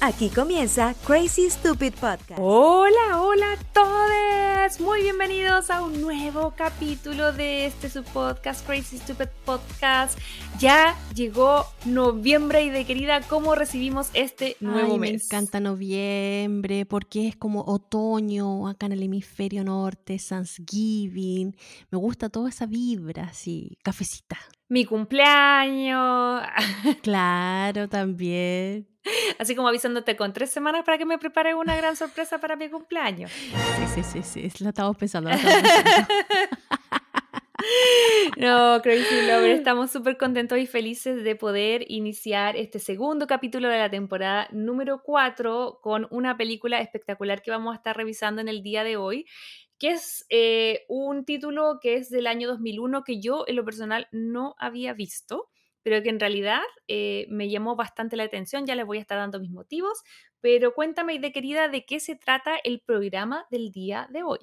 Aquí comienza Crazy Stupid Podcast. Hola, hola a todos. Muy bienvenidos a un nuevo capítulo de este su podcast Crazy Stupid Podcast. Ya llegó noviembre y de querida, ¿cómo recibimos este nuevo Ay, mes? Me encanta noviembre porque es como otoño acá en el hemisferio norte, Thanksgiving. Me gusta toda esa vibra así, cafecita. Mi cumpleaños. Claro, también. Así como avisándote con tres semanas para que me prepare una gran sorpresa para mi cumpleaños. Sí, sí, sí, sí. La estamos pensando. La estamos pensando. No, Crazy Lover, estamos súper contentos y felices de poder iniciar este segundo capítulo de la temporada número 4 con una película espectacular que vamos a estar revisando en el día de hoy, que es eh, un título que es del año 2001 que yo en lo personal no había visto, pero que en realidad eh, me llamó bastante la atención, ya les voy a estar dando mis motivos, pero cuéntame, de querida, de qué se trata el programa del día de hoy.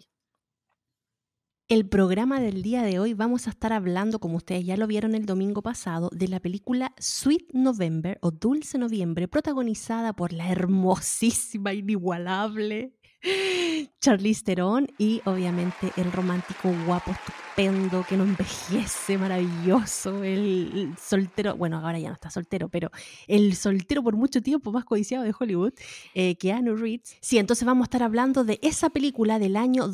El programa del día de hoy vamos a estar hablando, como ustedes ya lo vieron el domingo pasado, de la película Sweet November o Dulce Noviembre, protagonizada por la hermosísima, inigualable Charlize Theron y obviamente el romántico guapo, estupendo, que no envejece, maravilloso, el, soltero, bueno, ahora ya no está soltero, pero el soltero por mucho tiempo más codiciado de Hollywood, eh, Keanu Reeves. Sí, entonces vamos a estar hablando de esa película del año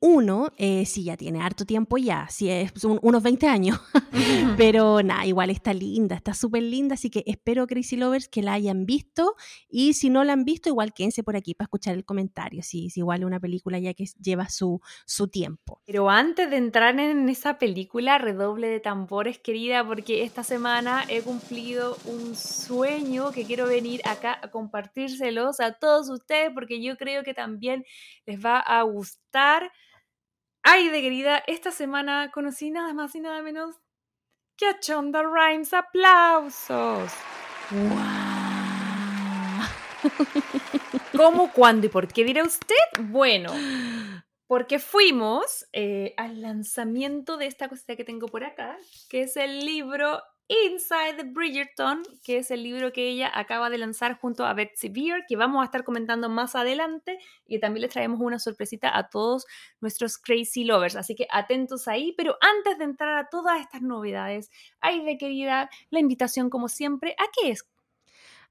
2001, eh, sí, ya tiene harto tiempo ya, sí, es un- unos 20 años, pero nada, igual está linda, está súper linda, así que espero, Crazy Lovers, que la hayan visto y si no la han visto, igual quédense por aquí para escuchar el comentario, si sí, igual es una película ya que lleva su, su tiempo. Pero antes de entrar en esa película, redoble de tambores, querida, porque esta semana he cumplido un sueño que quiero venir acá a compartírselos a todos ustedes, porque yo creo que también les va a gustar. Ay, de querida, esta semana conocí nada más y nada menos que a Chonda Rhimes. ¡Aplausos! ¿Cómo, cuándo y por qué dirá usted? Bueno, porque fuimos eh, al lanzamiento de esta cosita que tengo por acá, que es el libro Inside the Bridgerton, que es el libro que ella acaba de lanzar junto a Betsy Beer, que vamos a estar comentando más adelante y también les traemos una sorpresita a todos nuestros crazy lovers, así que atentos ahí, pero antes de entrar a todas estas novedades, ay de querida, la invitación como siempre, ¿a qué es?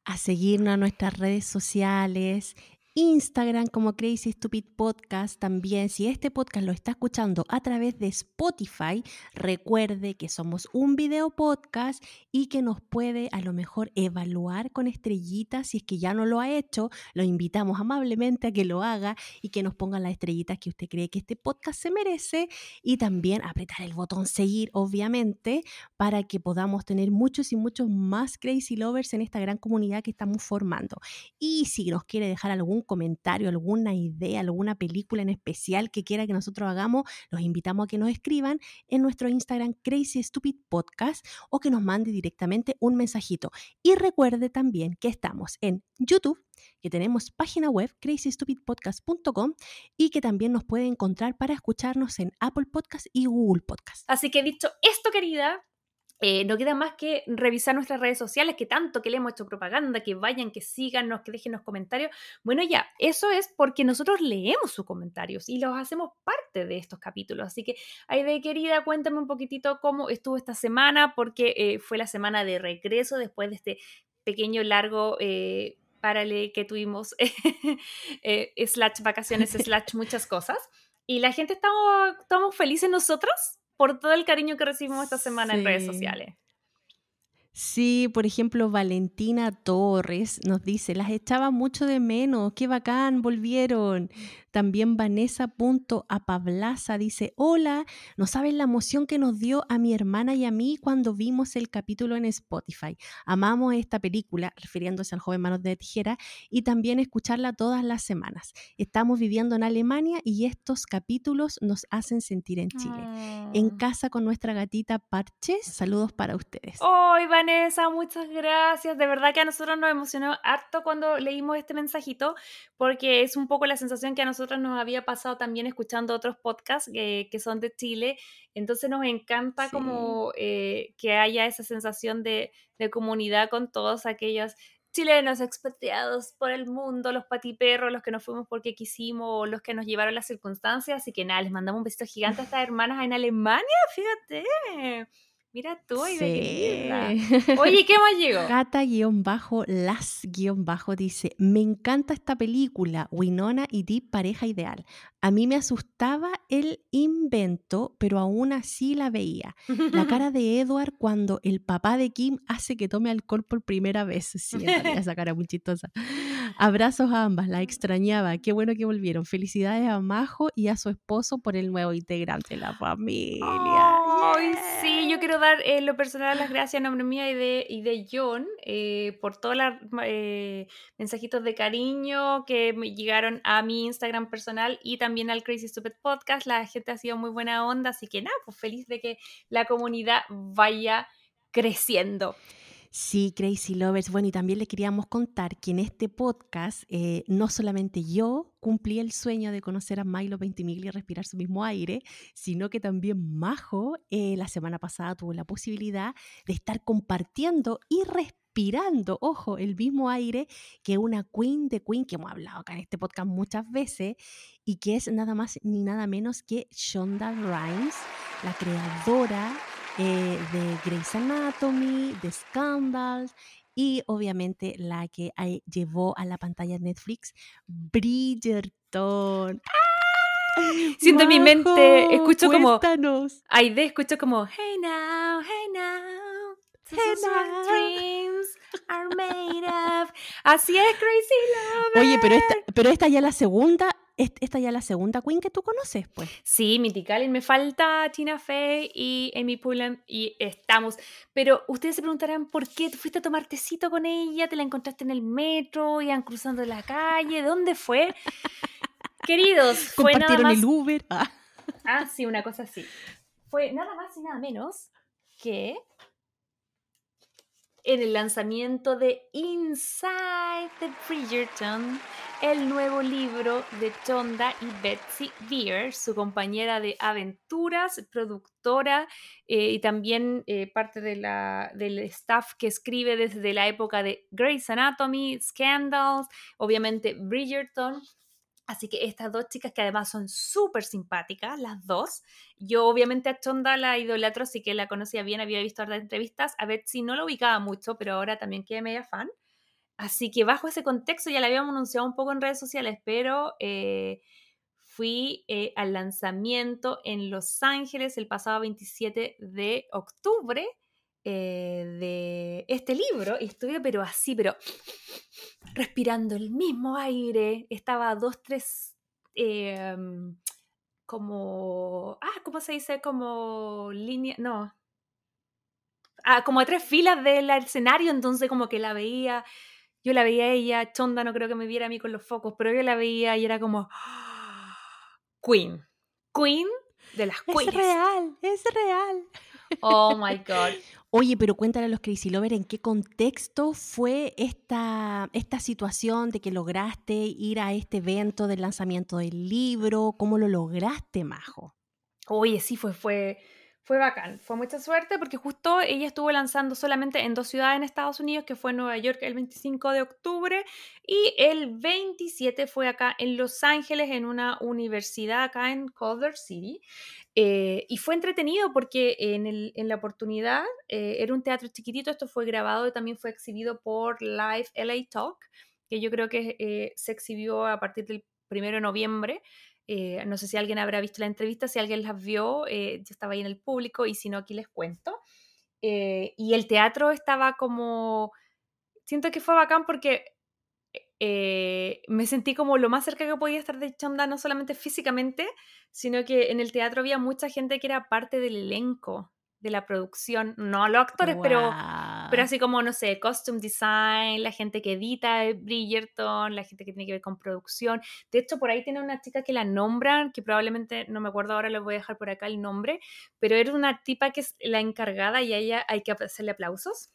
a seguirnos a nuestras redes sociales, Instagram como Crazy Stupid Podcast. También, si este podcast lo está escuchando a través de Spotify, recuerde que somos un video podcast y que nos puede a lo mejor evaluar con estrellitas. Si es que ya no lo ha hecho, lo invitamos amablemente a que lo haga y que nos ponga las estrellitas que usted cree que este podcast se merece. Y también apretar el botón seguir, obviamente, para que podamos tener muchos y muchos más Crazy Lovers en esta gran comunidad que estamos formando. Y si nos quiere dejar algún comentario, alguna idea, alguna película en especial que quiera que nosotros hagamos, los invitamos a que nos escriban en nuestro Instagram Crazy Stupid Podcast o que nos mande directamente un mensajito. Y recuerde también que estamos en YouTube, que tenemos página web crazystupidpodcast.com y que también nos puede encontrar para escucharnos en Apple Podcast y Google Podcast. Así que dicho esto, querida, eh, no queda más que revisar nuestras redes sociales, que tanto que le hemos hecho propaganda, que vayan, que síganos, que dejen los comentarios. Bueno, ya, eso es porque nosotros leemos sus comentarios y los hacemos parte de estos capítulos. Así que, Aide, querida, cuéntame un poquitito cómo estuvo esta semana, porque eh, fue la semana de regreso después de este pequeño, largo... Eh, parale que tuvimos eh, slash vacaciones, slash muchas cosas. Y la gente estamos, estamos felices nosotros por todo el cariño que recibimos esta semana en redes sociales. Sí, por ejemplo, Valentina Torres nos dice, las echaba mucho de menos, qué bacán, volvieron. También Vanessa.apablaza dice, hola, no saben la emoción que nos dio a mi hermana y a mí cuando vimos el capítulo en Spotify. Amamos esta película, refiriéndose al joven Manos de Tijera, y también escucharla todas las semanas. Estamos viviendo en Alemania y estos capítulos nos hacen sentir en Chile. En Mm. casa con nuestra gatita Parches, saludos para ustedes. ¡Ay, Vanessa, muchas gracias. De verdad que a nosotros nos emocionó harto cuando leímos este mensajito, porque es un poco la sensación que a nosotros nos había pasado también escuchando otros podcasts que, son de Chile. Entonces nos encanta como eh, que haya esa sensación de, de comunidad con todos aquellos chilenos expatriados por el mundo, los patiperros, los que nos fuimos porque quisimos, los que nos llevaron las circunstancias. Así que nada, les mandamos un besito gigante a estas hermanas en Alemania, fíjate. Mira tú, sí. Oye, ¿qué más llegó? Cata-las- dice, me encanta esta película, Winona y Deep Pareja Ideal. A mí me asustaba el invento, pero aún así la veía. La cara de Edward cuando el papá de Kim hace que tome alcohol por primera vez. Sí, esa cara muy chistosa. Abrazos a ambas, la extrañaba. Qué bueno que volvieron. Felicidades a Majo y a su esposo por el nuevo integrante de la familia. Ay, sí, yo quiero dar en lo personal las gracias a nombre mía y de, y de John eh, por todos los eh, mensajitos de cariño que me llegaron a mi Instagram personal y también al Crazy Stupid Podcast. La gente ha sido muy buena onda, así que nada, pues feliz de que la comunidad vaya creciendo. Sí, Crazy Lovers. Bueno, y también le queríamos contar que en este podcast eh, no solamente yo cumplí el sueño de conocer a Milo Ventimiglia y respirar su mismo aire, sino que también Majo eh, la semana pasada tuvo la posibilidad de estar compartiendo y respirando respirando, ojo, el mismo aire que una queen de queen que hemos hablado acá en este podcast muchas veces y que es nada más ni nada menos que Shonda Rhimes, la creadora eh, de Grey's Anatomy, de Scandal y obviamente la que llevó a la pantalla Netflix Bridgerton. Siento en mi mente, escucho como. Aide, escucho como, hey now, hey now. dreams are made of. Así es, Crazy Love. Oye, pero esta, pero esta ya la segunda, esta ya la segunda Queen que tú conoces, pues. Sí, Mythical. Me falta Tina Fey y Amy Pullen y estamos. Pero ustedes se preguntarán por qué tú fuiste a tomar tecito con ella, te la encontraste en el metro, iban cruzando la calle, ¿dónde fue? Queridos, fue nada más... el Uber. Ah. ah, sí, una cosa así. Fue nada más y nada menos que en el lanzamiento de Inside the Bridgerton, el nuevo libro de Tonda y Betsy Beer, su compañera de aventuras, productora eh, y también eh, parte del staff que escribe desde la época de Grey's Anatomy, Scandals, obviamente Bridgerton. Así que estas dos chicas que además son súper simpáticas, las dos. Yo obviamente a Chonda la idolatro, así que la conocía bien, había visto las entrevistas. A Betsy no la ubicaba mucho, pero ahora también quedé media fan. Así que bajo ese contexto ya la habíamos anunciado un poco en redes sociales, pero eh, fui eh, al lanzamiento en Los Ángeles el pasado 27 de octubre eh, de este libro y estuve pero así, pero respirando el mismo aire, estaba dos, tres, em, como, ah, ¿cómo se dice? Como línea, no, ah, como a tres filas del escenario, entonces como que la veía, yo la veía a ella, Chonda no creo que me viera a mí con los focos, pero yo la veía y era como, Queen, Queen de las Queens. Es real, es real. Oh my God. Oye, pero cuéntale a los Crazy Lover en qué contexto fue esta, esta situación de que lograste ir a este evento del lanzamiento del libro, cómo lo lograste, Majo. Oye, sí, fue, fue, fue bacán, fue mucha suerte porque justo ella estuvo lanzando solamente en dos ciudades en Estados Unidos, que fue Nueva York el 25 de octubre y el 27 fue acá en Los Ángeles, en una universidad acá en Culver City. Eh, y fue entretenido porque en, la oportunidad eh, era un teatro chiquitito, esto fue grabado y también fue exhibido por Live LA Talk, que yo creo que eh, se exhibió a partir del 1 de noviembre. no sé si alguien habrá visto la entrevista, si alguien las vio, yo estaba ahí en el público y si no, aquí les cuento. y el teatro estaba como, siento que fue bacán porque eh, me sentí como lo más cerca que podía estar de Chonda, no solamente físicamente, sino que en el teatro había mucha gente que era parte del elenco de la producción, no los actores, pero, pero así como, no sé, costume design, la gente que edita Bridgerton, la gente que tiene que ver con producción. De hecho, por ahí tiene una chica que la nombran, que probablemente, no me acuerdo ahora, les voy a dejar por acá el nombre, pero era una tipa que es la encargada y a ella hay que hacerle aplausos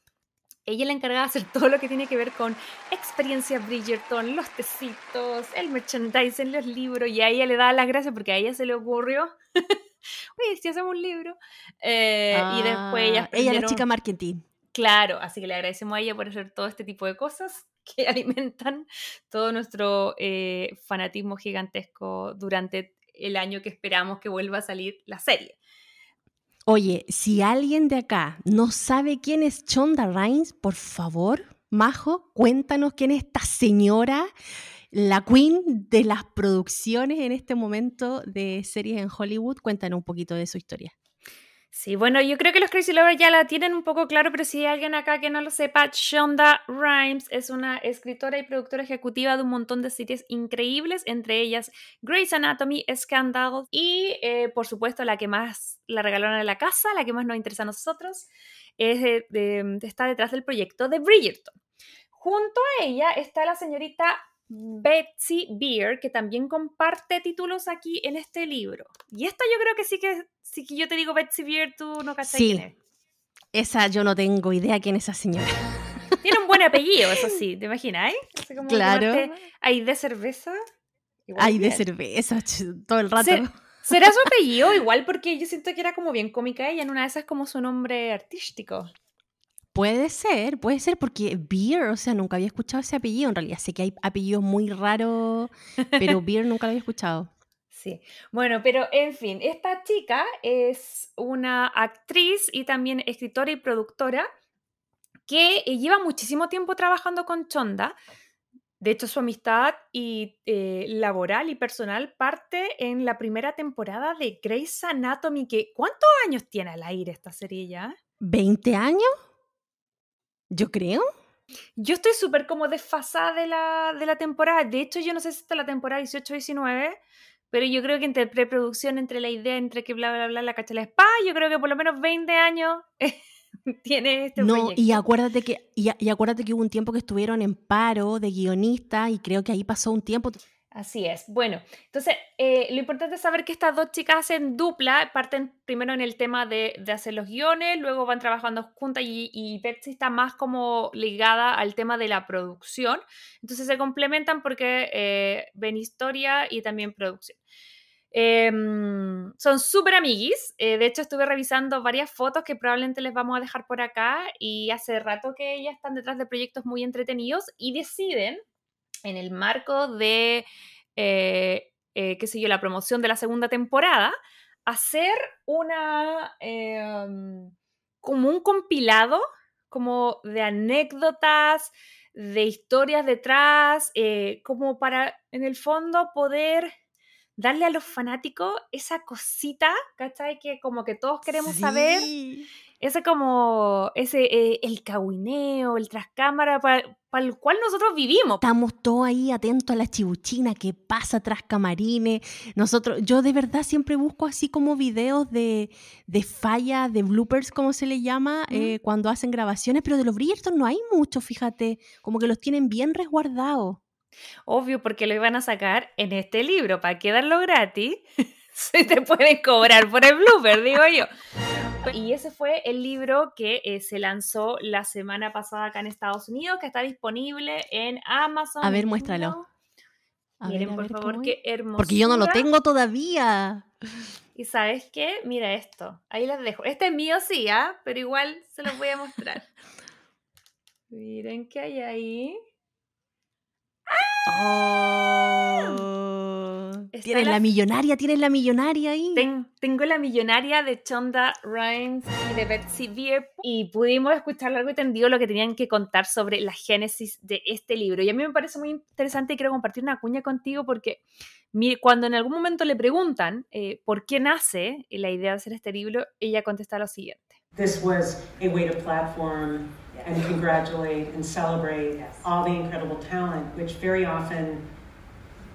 ella es la encargada de hacer todo lo que tiene que ver con experiencia Bridgerton, los tecitos, el merchandising, los libros, y a ella le da las gracias porque a ella se le ocurrió, oye, si hacemos un libro, eh, y después ella... Ah, ella es la chica marketing. Claro, así que le agradecemos a ella por hacer todo este tipo de cosas que alimentan todo nuestro eh, fanatismo gigantesco durante el año que esperamos que vuelva a salir la serie. Oye, si alguien de acá no sabe quién es Chonda Rhimes, por favor, Majo, cuéntanos quién es esta señora, la queen de las producciones en este momento de series en Hollywood. Cuéntanos un poquito de su historia. Sí, bueno, yo creo que los Crazy Lovers ya la tienen un poco claro, pero si hay alguien acá que no lo sepa, Shonda Rhimes es una escritora y productora ejecutiva de un montón de series increíbles, entre ellas Grey's Anatomy, Scandal y, eh, por supuesto, la que más la regalaron en la casa, la que más nos interesa a nosotros, es está detrás del proyecto de Bridgerton. Junto a ella está la señorita Betsy Beer, que también comparte títulos aquí en este libro. Y esta yo creo que sí que, sí que yo te digo Betsy Beer, tú no cachas sí. quién es. Esa yo no tengo idea quién es esa señora. Tiene un buen apellido, eso sí, ¿te imaginas? claro. Hay de cerveza. Hay de cerveza todo el rato. ¿Será su apellido? Igual porque yo siento que era como bien cómica ella, en una de esas como su nombre artístico. Puede ser, puede ser, porque Beer, o sea, nunca había escuchado ese apellido. En realidad sé que hay apellidos muy raros, pero Beer nunca lo había escuchado. Sí, bueno, pero en fin, esta chica es una actriz y también escritora y productora que eh, lleva muchísimo tiempo trabajando con Chonda. De hecho, su amistad y eh, laboral y personal parte en la primera temporada de Grey's Anatomy. Que, ¿Cuántos años tiene al aire esta serie ya? ¿20 años? Yo creo. Yo estoy súper como desfasada de la, de la temporada. De hecho, yo no sé si está la temporada 18-19, pero yo creo que entre preproducción, entre la idea, entre que bla, bla, bla, la cacha la spa, yo creo que por lo menos 20 años tiene este No, y acuérdate, que, y, y, acuérdate que hubo un tiempo que estuvieron en paro de guionista y creo que ahí pasó un tiempo. Así es. Bueno, entonces eh, lo importante es saber que estas dos chicas hacen dupla, parten primero en el tema de, hacer los guiones, luego van trabajando juntas y, y, Betsy está más como ligada al tema de la producción. Entonces se complementan porque eh, ven historia y también producción. Em, son súper amiguis. Eh, de hecho, estuve revisando varias fotos que probablemente les vamos a dejar por acá y hace rato que ellas están detrás de proyectos muy entretenidos y deciden en el marco de, eh, eh, qué sé la promoción de la segunda temporada, hacer una, em, como un compilado, como de anécdotas, de historias detrás, eh, como para, en el fondo, poder darle a los fanáticos esa cosita, ¿cachai? Que como que todos queremos saber ese como, ese, eh, el cahuineo, el trascámara para, el cual nosotros vivimos. Estamos todos ahí atentos a la chibuchina que pasa tras camarines. Nosotros, yo de verdad siempre busco así como videos de, de falla, de bloopers, como se le llama, eh, cuando hacen grabaciones, pero de los Bridgerton no hay mucho, fíjate, como que los tienen bien resguardados. Obvio, porque lo iban a sacar en este libro, para quedarlo gratis. se te pueden cobrar por el blooper, digo yo. Y ese fue el libro que eh, se lanzó la semana pasada acá en Estados Unidos, que está disponible en Amazon. A ver, muéstralo. Miren, por favor, qué hermoso. Porque yo no lo tengo todavía. Y sabes qué? Mira esto. Ahí les dejo. Este es mío, sí, ¿ah? Pero igual se los voy a mostrar. Miren qué hay ahí. Oh. Tienes la... millonaria, tienes la millonaria ahí. tengo la millonaria de Chonda Rhimes y de Betsy Beer y pudimos escuchar largo y tendido lo que tenían que contar sobre la génesis de este libro. Y a mí me parece muy interesante y quiero compartir una cuña contigo porque cuando en algún momento le preguntan eh, por qué nace la idea de hacer este libro, ella contesta lo siguiente. This was a way to platform and congratulate and celebrate all the incredible talent, which very often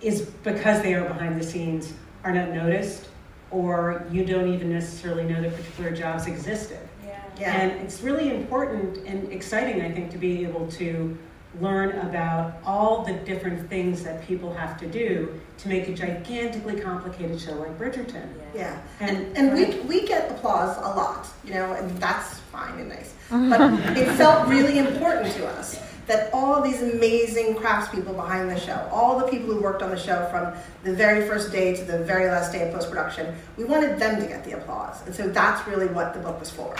is because they are behind the scenes are not noticed or you don't even necessarily know that particular jobs existed. Yeah. yeah. And it's really important and exciting, I think, to be able to learn about all the different things that people have to do to make a gigantically complicated show like Bridgerton. Yeah, And- and, and we, we get applause a lot, you know, and that's fine and nice. Uh-huh. But it felt really important to us that all these amazing craftspeople behind the show, all the people who worked on the show from the very first day to the very last day of post production, we wanted them to get the applause. And so that's really what the book was for.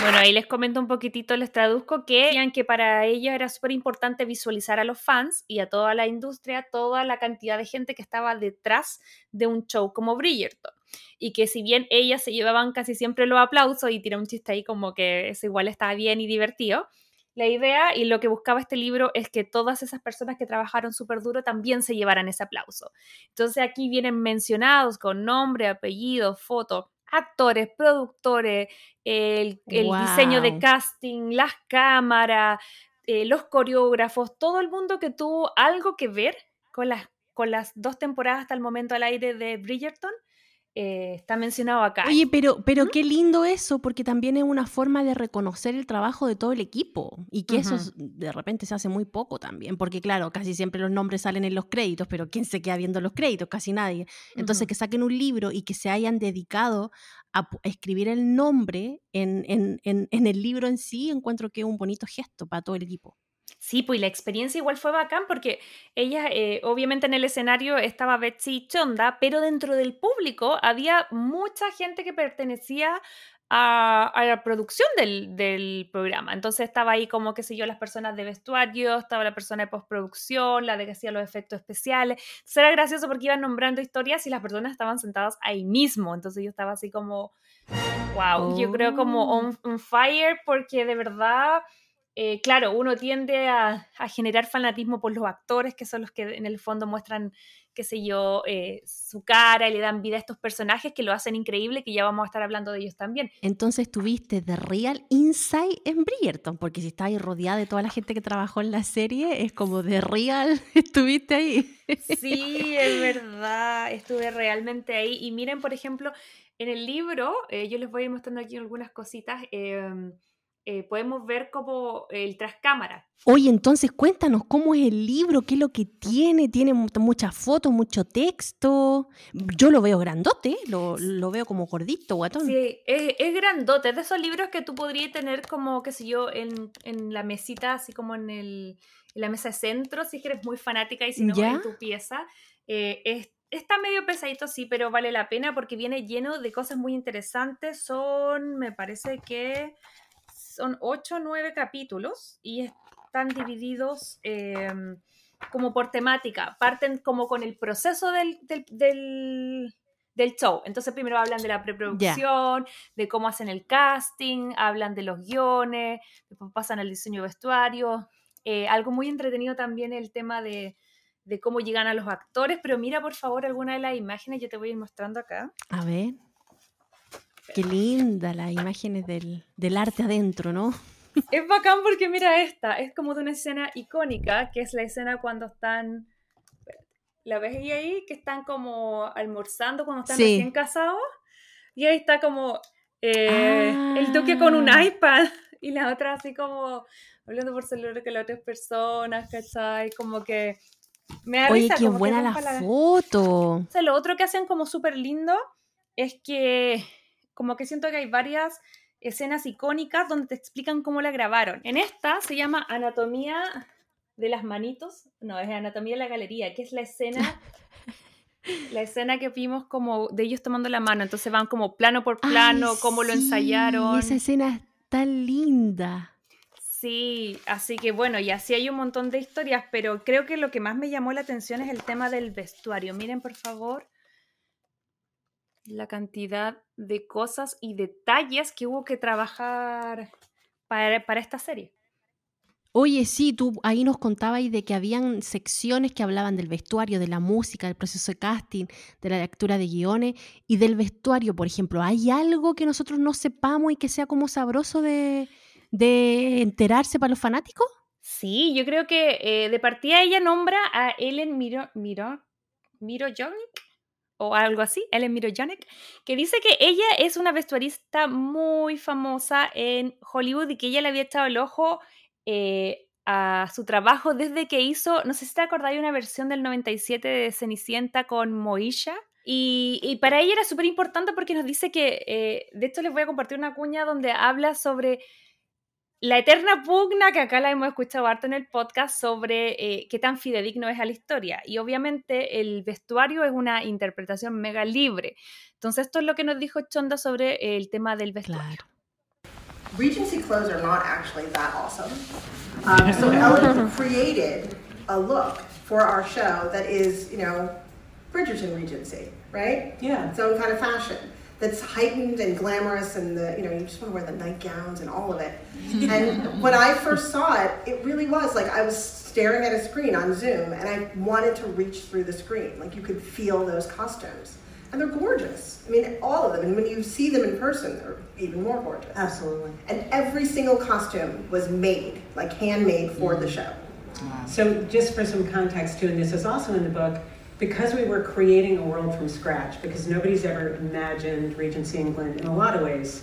Bueno, ahí les comento un poquitito, les traduzco que decían que para ellos era súper importante visualizar a los fans y a toda la industria, toda la cantidad de gente que estaba detrás de un show como Bridgerton. Y que si bien ellas se llevaban casi siempre los aplausos y tira un chiste ahí como que eso igual estaba bien y divertido, la idea y lo que buscaba este libro es que todas esas personas que trabajaron súper duro también se llevaran ese aplauso. Entonces aquí vienen mencionados con nombre, apellido, foto, actores, productores, el, el diseño de casting, las cámaras, eh, los coreógrafos, todo el mundo que tuvo algo que ver con las, con las dos temporadas hasta el momento al aire de Bridgerton, eh, está mencionado acá. Oye, pero, pero ¿Mm? qué lindo eso, porque también es una forma de reconocer el trabajo de todo el equipo y que eso de repente se hace muy poco también, porque claro, casi siempre los nombres salen en los créditos, pero ¿quién se queda viendo los créditos? Casi nadie. Entonces, que saquen un libro y que se hayan dedicado a escribir el nombre en, en- en- en el libro en sí, encuentro que es un bonito gesto para todo el equipo. Sí, pues la experiencia igual fue bacán porque ella, eh, obviamente en el escenario estaba Betsy Chonda, pero dentro del público había mucha gente que pertenecía a, a la producción del, del programa. Entonces estaba ahí como, qué sé yo, las personas de vestuario, estaba la persona de postproducción, la de que hacía los efectos especiales. Entonces era gracioso porque iban nombrando historias y las personas estaban sentadas ahí mismo. Entonces yo estaba así como, wow, yo creo como Oh. on, on fire porque de verdad eh, claro, uno tiende a, a generar fanatismo por los actores, que son los que en el fondo muestran, qué sé yo, eh, su cara y le dan vida a estos personajes que lo hacen increíble, que ya vamos a estar hablando de ellos también. Entonces tuviste The Real Inside en Bridgerton, porque si estás ahí rodeada de toda la gente que trabajó en la serie, es como The Real, estuviste ahí. Sí, es verdad, estuve realmente ahí. Y miren, por ejemplo, en el libro, eh, yo les voy a ir mostrando aquí algunas cositas. Eh, podemos ver como el tras cámara. Oye, entonces cuéntanos cómo es el libro, qué es lo que tiene, tiene mu- muchas fotos, mucho texto. Yo lo veo grandote, lo, lo veo como gordito, guatón. Sí, es, es grandote, es de esos libros que tú podrías tener como, qué sé yo, en, en la mesita, así como en, el, en la mesa de centro, si es que eres muy fanática y si no, ¿Ya? en tu pieza. Eh, es- está medio pesadito, sí, pero vale la pena porque viene lleno de cosas muy interesantes. Son, me parece que son ocho o nueve capítulos y están divididos em, como por temática. Parten como con el proceso del, del, del- del show. Entonces primero hablan de la preproducción, de cómo hacen el casting, hablan de los guiones, después pasan al diseño de vestuario. Eh, algo muy entretenido también el tema de, de cómo llegan a los actores, pero mira por favor alguna de las imágenes, yo te voy a ir mostrando acá. A ver. Qué linda las imágenes del, del arte adentro, ¿no? Es bacán porque mira esta, es como de una escena icónica, que es la escena cuando están, la ves ahí, ahí, que están como almorzando cuando están Sí. recién casados, y ahí está como eh, el duque con un Ah. iPad, y la otra así como hablando por celular con las otras personas, ¿cachai? Como que me da Oye, risa, qué buena la palabras. foto. O sea, lo otro que hacen como súper lindo es que como que siento que hay varias escenas icónicas donde te explican cómo la grabaron. En esta se llama Anatomía de las manitos, no, es Anatomía de la galería, que es la escena la escena que vimos como de ellos tomando la mano, entonces van como plano por plano, Ay, cómo lo ensayaron. Esa escena es tan linda. Sí, así que bueno, y así hay un montón de historias, pero creo que lo que más me llamó la atención es el tema del vestuario. Miren, por favor, la cantidad de cosas y detalles que hubo que trabajar para, para esta serie. Oye, sí, tú ahí nos contabas de que habían secciones que hablaban del vestuario, de la música, del proceso de casting, de la lectura de guiones y del vestuario, por ejemplo. ¿Hay algo que nosotros no sepamos y que sea como sabroso de, de enterarse para los fanáticos? Sí, yo creo que eh, de partida ella nombra a Ellen Miro, Miro, Miro Jovnik, o algo así, Ellen Mirojanek, que dice que ella es una vestuarista muy famosa en Hollywood y que ella le había echado el ojo eh, a su trabajo desde que hizo, no sé si te acordáis, una versión del 97 de Cenicienta con Moisha. Y, para ella era súper importante porque nos dice que, eh, de hecho les voy a compartir una cuña donde habla sobre la eterna pugna que acá la hemos escuchado harto en el podcast sobre eh, qué tan fidedigno es a la historia. Y obviamente el vestuario es una interpretación mega libre. Entonces esto es lo que nos dijo Chonda sobre el tema del vestuario. Regency clothes are not actually that awesome. Um, so Ellen created a look for our show that is, you know, Bridgerton Regency, right? Yeah. Its own kind of fashion that's heightened and glamorous and the you know you just want to wear the nightgowns and all of it. And when i first saw it it really was like i was staring at a screen on zoom and i wanted to reach through the screen. Like you could feel those costumes. And they're gorgeous. I mean all of them. And when you see them in person they're even more gorgeous. Absolutely. and every single costume was made like handmade for the mm. show. So, just for some context, too, and this is also in the book, because we were creating a world from scratch, because nobody's ever imagined Regency England in a lot of ways,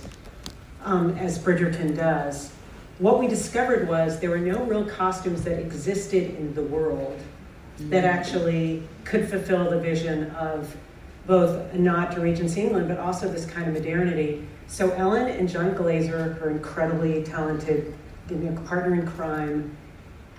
um, as Bridgerton does, what we discovered was there were no real costumes that existed in the world that actually could fulfill the vision of both a nod to Regency England, but also this kind of modernity. So Ellen and John Glazer, her incredibly talented partner in crime,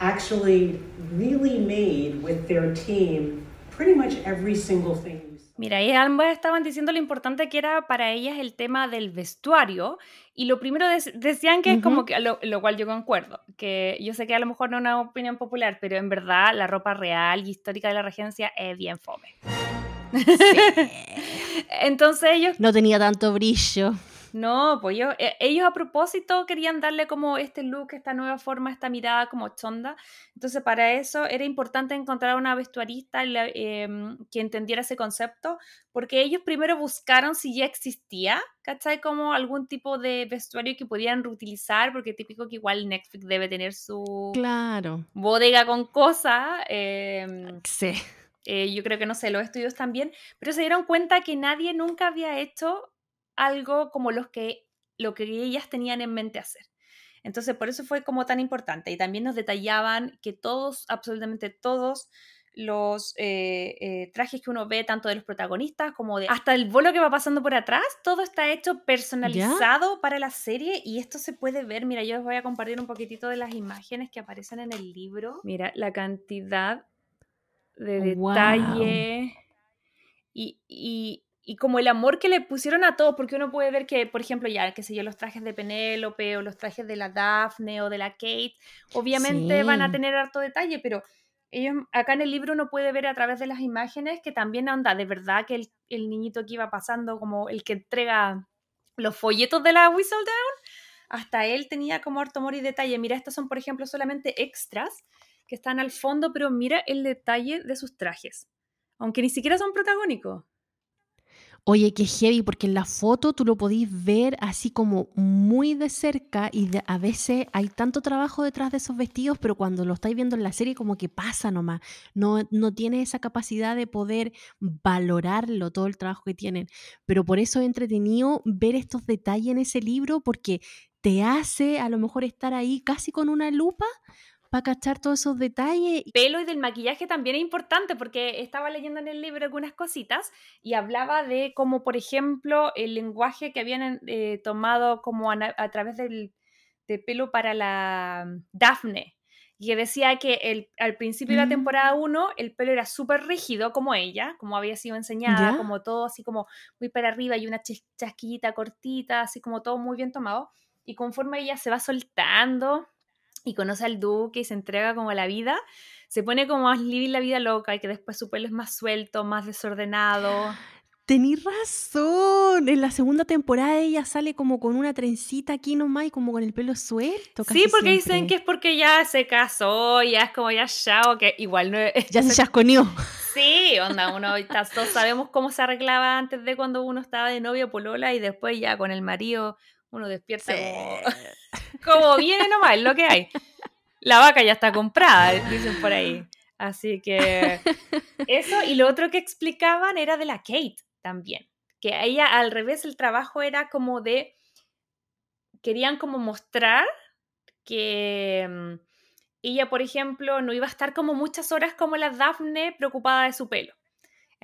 actually really made with their team pretty much every single thing. Mira, y ambas estaban diciendo lo importante que era para ellas el tema del vestuario. Y lo primero decían que es como que, lo, lo cual yo concuerdo, que yo sé que a lo mejor no es una opinión popular, pero en verdad la ropa real y histórica de la regencia es bien fome. Entonces ellos No tenía tanto brillo. No, pues ellos, eh, ellos a propósito querían darle como este look, esta nueva forma, esta mirada como chonda. Entonces para eso era importante encontrar una vestuarista em, que entendiera ese concepto, porque ellos primero buscaron si ya existía, ¿cachai? Como algún tipo de vestuario que podían reutilizar, porque típico que igual Netflix debe tener su Claro. bodega con cosas. em, Sí. eh, yo creo que no sé, los estudios también, pero se dieron cuenta que nadie nunca había hecho algo como los que, lo que ellas tenían en mente hacer. Entonces, por eso fue como tan importante. Y también nos detallaban que todos, absolutamente todos, los eh, eh, trajes que uno ve, tanto de los protagonistas como de hasta el bolo que va pasando por atrás, todo está hecho personalizado para la serie y esto se puede ver. Mira, yo les voy a compartir un poquitito de las imágenes que aparecen en el libro. Mira, la cantidad de detalle y, y- y como el amor que le pusieron a todo, porque uno puede ver que, por ejemplo, ya, qué sé yo, los trajes de Penélope o los trajes de la Daphne o de la Kate, obviamente van a tener harto detalle, pero ellos, acá en el libro uno puede ver a través de las imágenes que también anda, de verdad que el, el niñito que iba pasando, como el que entrega los folletos de la Whistledown, hasta él tenía como harto amor y detalle. Mira, estos son, por ejemplo, solamente extras que están al fondo, pero mira el detalle de sus trajes, aunque ni siquiera son protagónicos. Oye, qué heavy, porque en la foto tú lo podís ver así como muy de cerca y de- a veces hay tanto trabajo detrás de esos vestidos, pero cuando lo estáis viendo en la serie como que pasa nomás. No, no tiene esa capacidad de poder valorarlo, todo el trabajo que tienen. Pero por eso es entretenido ver estos detalles en ese libro, porque te hace a lo mejor estar ahí casi con una lupa para cachar todos esos detalles. pelo y del maquillaje también es importante porque estaba leyendo en el libro algunas cositas y hablaba de cómo, por ejemplo, el lenguaje que habían eh, tomado como a, a través del de pelo para la mm, Daphne. Y que decía que el, al principio de la Mm. temporada 1 el pelo era súper rígido como ella, como había sido enseñada, ¿Ya? como todo así como muy para arriba y una chasquillita cortita, así como todo muy bien tomado. Y conforme ella se va soltando y conoce al duque y se entrega como a la vida, se pone como a vivir la vida loca y que después su pelo es más suelto, más desordenado. Tenís razón. En la segunda temporada ella sale como con una trencita aquí nomás y como con el pelo suelto. Sí, porque dicen que es porque ya se casó, ya es como ya chao, que igual no es... Ya se chasconeó. Sí, onda, uno todos sabemos cómo se arreglaba antes de cuando uno estaba de novio polola y después ya con el marido uno despierta como, como viene nomás, es lo que hay. La vaca ya está comprada, dicen por ahí. Así que eso, y lo otro que explicaban era de la Kate también, que a ella al revés el trabajo era como de, querían como mostrar que mm, ella, por ejemplo, no iba a estar como muchas horas como la Daphne preocupada de su pelo.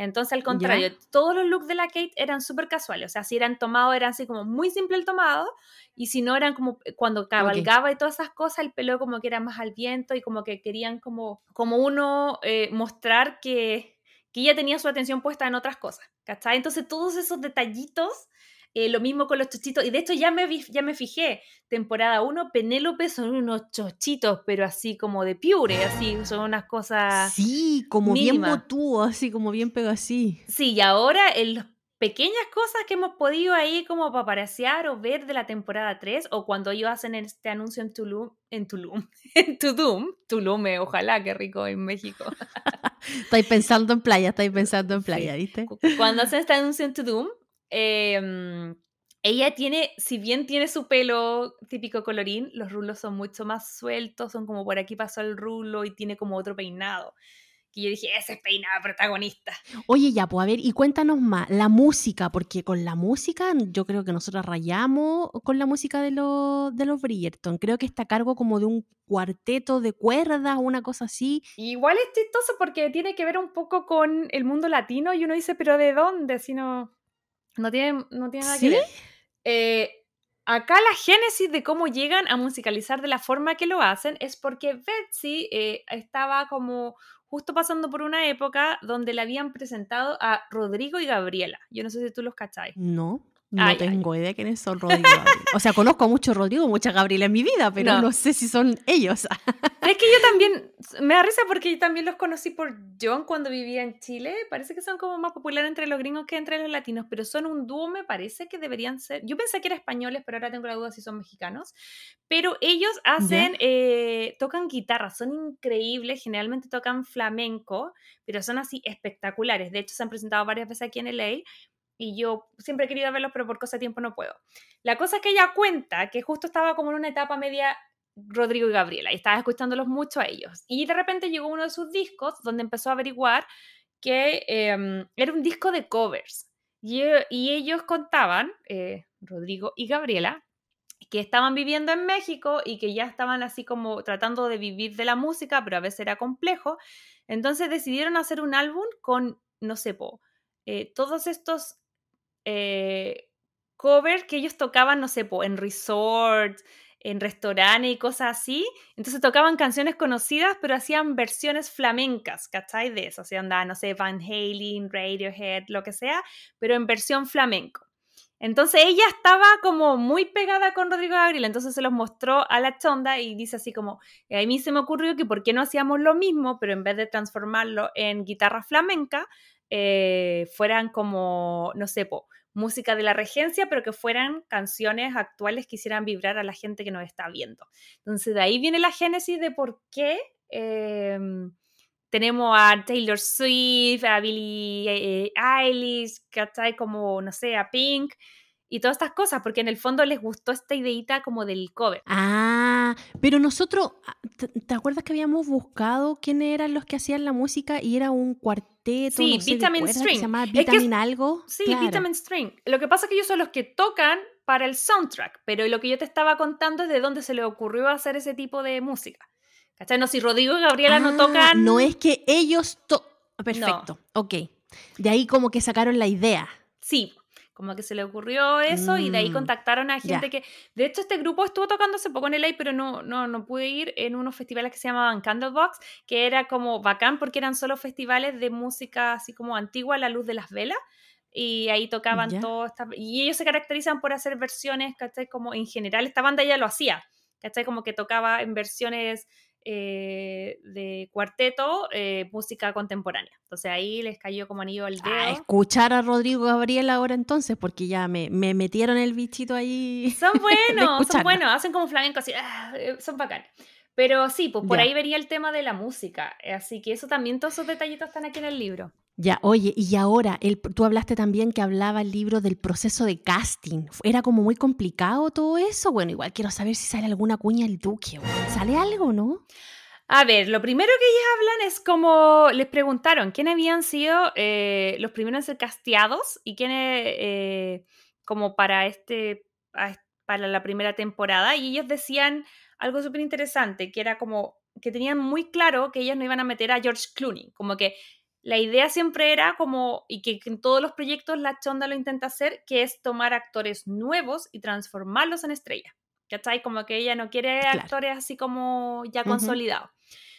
Entonces, al contrario, todos los looks de la Kate eran súper casuales. O sea, si eran tomados, eran así como muy simple el tomado. Y si no, eran como eh, cuando cabalgaba y todas esas cosas, el pelo como que era más al viento y como que querían como, como uno eh, mostrar que, que ella tenía su atención puesta en otras cosas. ¿Cachai? Entonces, todos esos detallitos eh, lo mismo con los chochitos. Y de hecho ya me, ya me fijé, temporada 1, Penélope son unos chochitos, pero así como de piure, así, son unas cosas... Sí, como bien botúo, así como bien pego así. Sí, y ahora en las pequeñas cosas que hemos podido ahí como paparazziar o ver de la temporada 3, o cuando ellos hacen este anuncio en Tulum, en Tulum, en Tulum, eh, ojalá, qué rico en México. estáis pensando en playa, estáis pensando en playa, ¿viste? Cuando hacen este anuncio en Tudum, Em, ella tiene, si bien tiene su pelo típico colorín, los rulos son mucho más sueltos, son como por aquí pasó el rulo y tiene como otro peinado. Que yo dije, ese es peinado protagonista. Oye, ya, pues a ver, y cuéntanos más, la música, porque con la música yo creo que nosotros rayamos con la música de, los de los Bridgerton. Creo que está a cargo como de un cuarteto de cuerdas, una cosa así. Igual es chistoso porque tiene que ver un poco con el mundo latino y uno dice, pero ¿de dónde? Si no... No tiene, no tiene nada que ver. Eh, acá la génesis de cómo llegan a musicalizar de la forma que lo hacen es porque Betsy eh, estaba como justo pasando por una época donde le habían presentado a Rodrigo y Gabriela. Yo no sé si tú los cacháis. No. No tengo idea quiénes son Rodrigo. o sea, conozco a muchos Rodrigo, mucha Gabriela en mi vida, pero no, sé si son ellos. es que yo también, me da risa porque yo también los conocí por John cuando vivía en Chile. Parece que son como más populares entre los gringos que entre los latinos, pero son un dúo, me parece que deberían ser. Yo pensé que eran españoles, pero ahora tengo la duda si son mexicanos. Pero ellos hacen, eh, tocan guitarra, son increíbles, generalmente tocan flamenco, pero son así espectaculares. De hecho, se han presentado varias veces aquí en LA y yo siempre he querido verlos, pero por cosa de tiempo no puedo. La cosa es que ella cuenta que justo estaba como en una etapa media Rodrigo y Gabriela y estaba escuchándolos mucho a ellos. Y de repente llegó uno de sus discos donde empezó a averiguar que em, era un disco de covers. Y, y ellos contaban, eh, Rodrigo y Gabriela, que estaban viviendo en México y que ya estaban así como tratando de vivir de la música, pero a veces era complejo. Entonces decidieron hacer un álbum con, no sé, eh, todos estos eh, covers que ellos tocaban, no sé, en resorts, en restaurantes y cosas así. Entonces tocaban canciones conocidas, pero hacían versiones flamencas, ¿cachai? De eso. Sea, no sé, Van Halen, Radiohead, lo que sea, pero en versión flamenco. Entonces ella estaba como muy pegada con Rodrigo Gabriel, entonces se los mostró a la chonda y dice así como, a mí se me ocurrió que por qué no hacíamos lo mismo, pero en vez de transformarlo en guitarra flamenca, eh, fueran como, no sé, música de la regencia, pero que fueran canciones actuales que hicieran vibrar a la gente que nos está viendo. Entonces de ahí viene la génesis de por qué em, tenemos a Taylor Swift, a Billie eh, Eilish, ¿cachai? Como, no sé, a Pink y todas estas cosas, porque en el fondo les gustó esta ideita como del cover. Ah, pero nosotros, ah, ¿te, acuerdas que habíamos buscado quiénes eran los que hacían la música y era un cuarteto? Sí, Vitamin String. se llama Vitamin algo. Sí, Vitamin String. Lo que pasa es que ellos son los que tocan para el soundtrack, pero lo que yo te estaba contando es de dónde se le ocurrió hacer ese tipo de música. ¿Cachai? No, si Rodrigo y Gabriela no ah, tocan... No es que ellos... To Perfecto, ok. De ahí como que sacaron la idea. Sí, como que se le ocurrió eso y de ahí mm, contactaron a gente que, de hecho este grupo estuvo tocando hace poco en el LA, pero no, no, no pude ir en unos festivales que se llamaban Candlebox, que era como bacán porque eran solo festivales de música así como antigua, a la luz de las velas. Y ahí tocaban todo. y ellos se caracterizan por hacer versiones, ¿cachai? Como en general, esta banda ya lo hacía, ¿cachai? Como que tocaba en versiones eh, de cuarteto, eh, música contemporánea. Entonces ahí les cayó como anillo al dedo. A escuchar a Rodrigo Gabriel ahora entonces, porque ya me, me metieron el bichito ahí. Son buenos, son buenos, hacen como flamenco así, ah, eh, son bacanes. Pero sí, pues por ahí vería el tema de la música. Así que eso también, todos esos detallitos están aquí en el libro. Ya, oye, y ahora, el, tú hablaste también que hablaba el libro del proceso de casting. ¿Era como muy complicado todo eso? Bueno, igual quiero saber si sale alguna cuña el duque. ¿Sale algo, no? A ver, lo primero que ellos hablan es como les preguntaron quiénes habían sido eh, los primeros en ser casteados y quiénes eh, como para este para la primera temporada y ellos decían algo súper interesante que era como que tenían muy claro que ellos no iban a meter a George Clooney, como que la idea siempre era como, y que en todos los proyectos la Chonda lo intenta hacer, que es tomar actores nuevos y transformarlos en estrellas. ¿Cachai? Como que ella no quiere actores así como ya consolidados.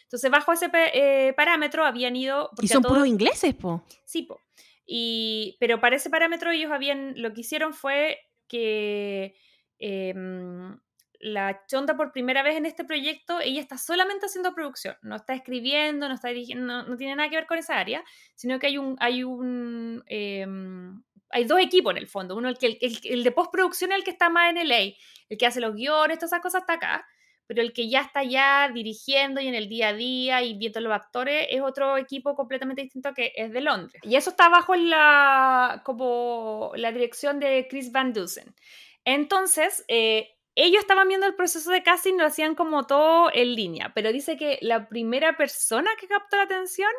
Entonces, bajo ese eh, parámetro habían ido... Y son puros ingleses, po. Sí, po. Y, pero para ese parámetro ellos habían, lo que hicieron fue que em, la Chonda por primera vez en este proyecto, ella está solamente haciendo producción, no está escribiendo, no está dirigiendo, no, tiene nada que ver con esa área, sino que hay un, hay un, em, hay dos equipos en el fondo, uno el que el, el, de postproducción es el que está más en LA, el que hace los guiones, todas esas cosas está acá, pero el que ya está ya dirigiendo y en el día a día y viendo los actores es otro equipo completamente distinto que es de Londres. Y eso está bajo la, como la dirección de Chris Van Dusen. Entonces, eh, ellos estaban viendo el proceso de casting, lo hacían como todo en línea, pero dice que la primera persona que captó la atención,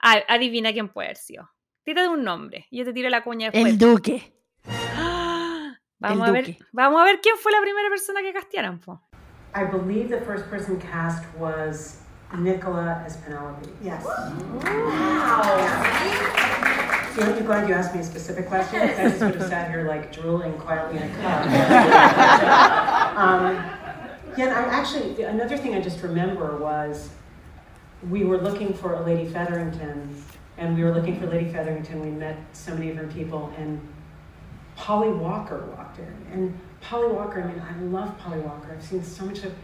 adivina quién puede haber sido. Tírate un nombre, y yo te tiro la cuña después. El Duque. Vamos, a Ver, vamos a ver quién fue la primera persona que castearon. Po. I believe the first person cast was Nicola as Penelope. Yes. Wow. So I'm glad you asked me a specific question. I just would have sat here like drooling quietly in a cup. um, yeah, I actually, another thing I just remember was we were looking for a Lady Featherington, and we were looking for Lady Featherington. We met so many different people, and Polly Walker walked in. And Polly Walker, I mean, I love Polly Walker. I've seen so much of,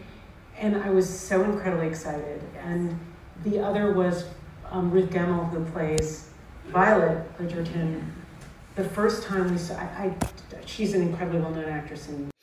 and I was so incredibly excited. And the other was um, Ruth Gemmell, who plays Violet Bridgerton, the first time we saw, I, I, she's an incredibly well-known actress in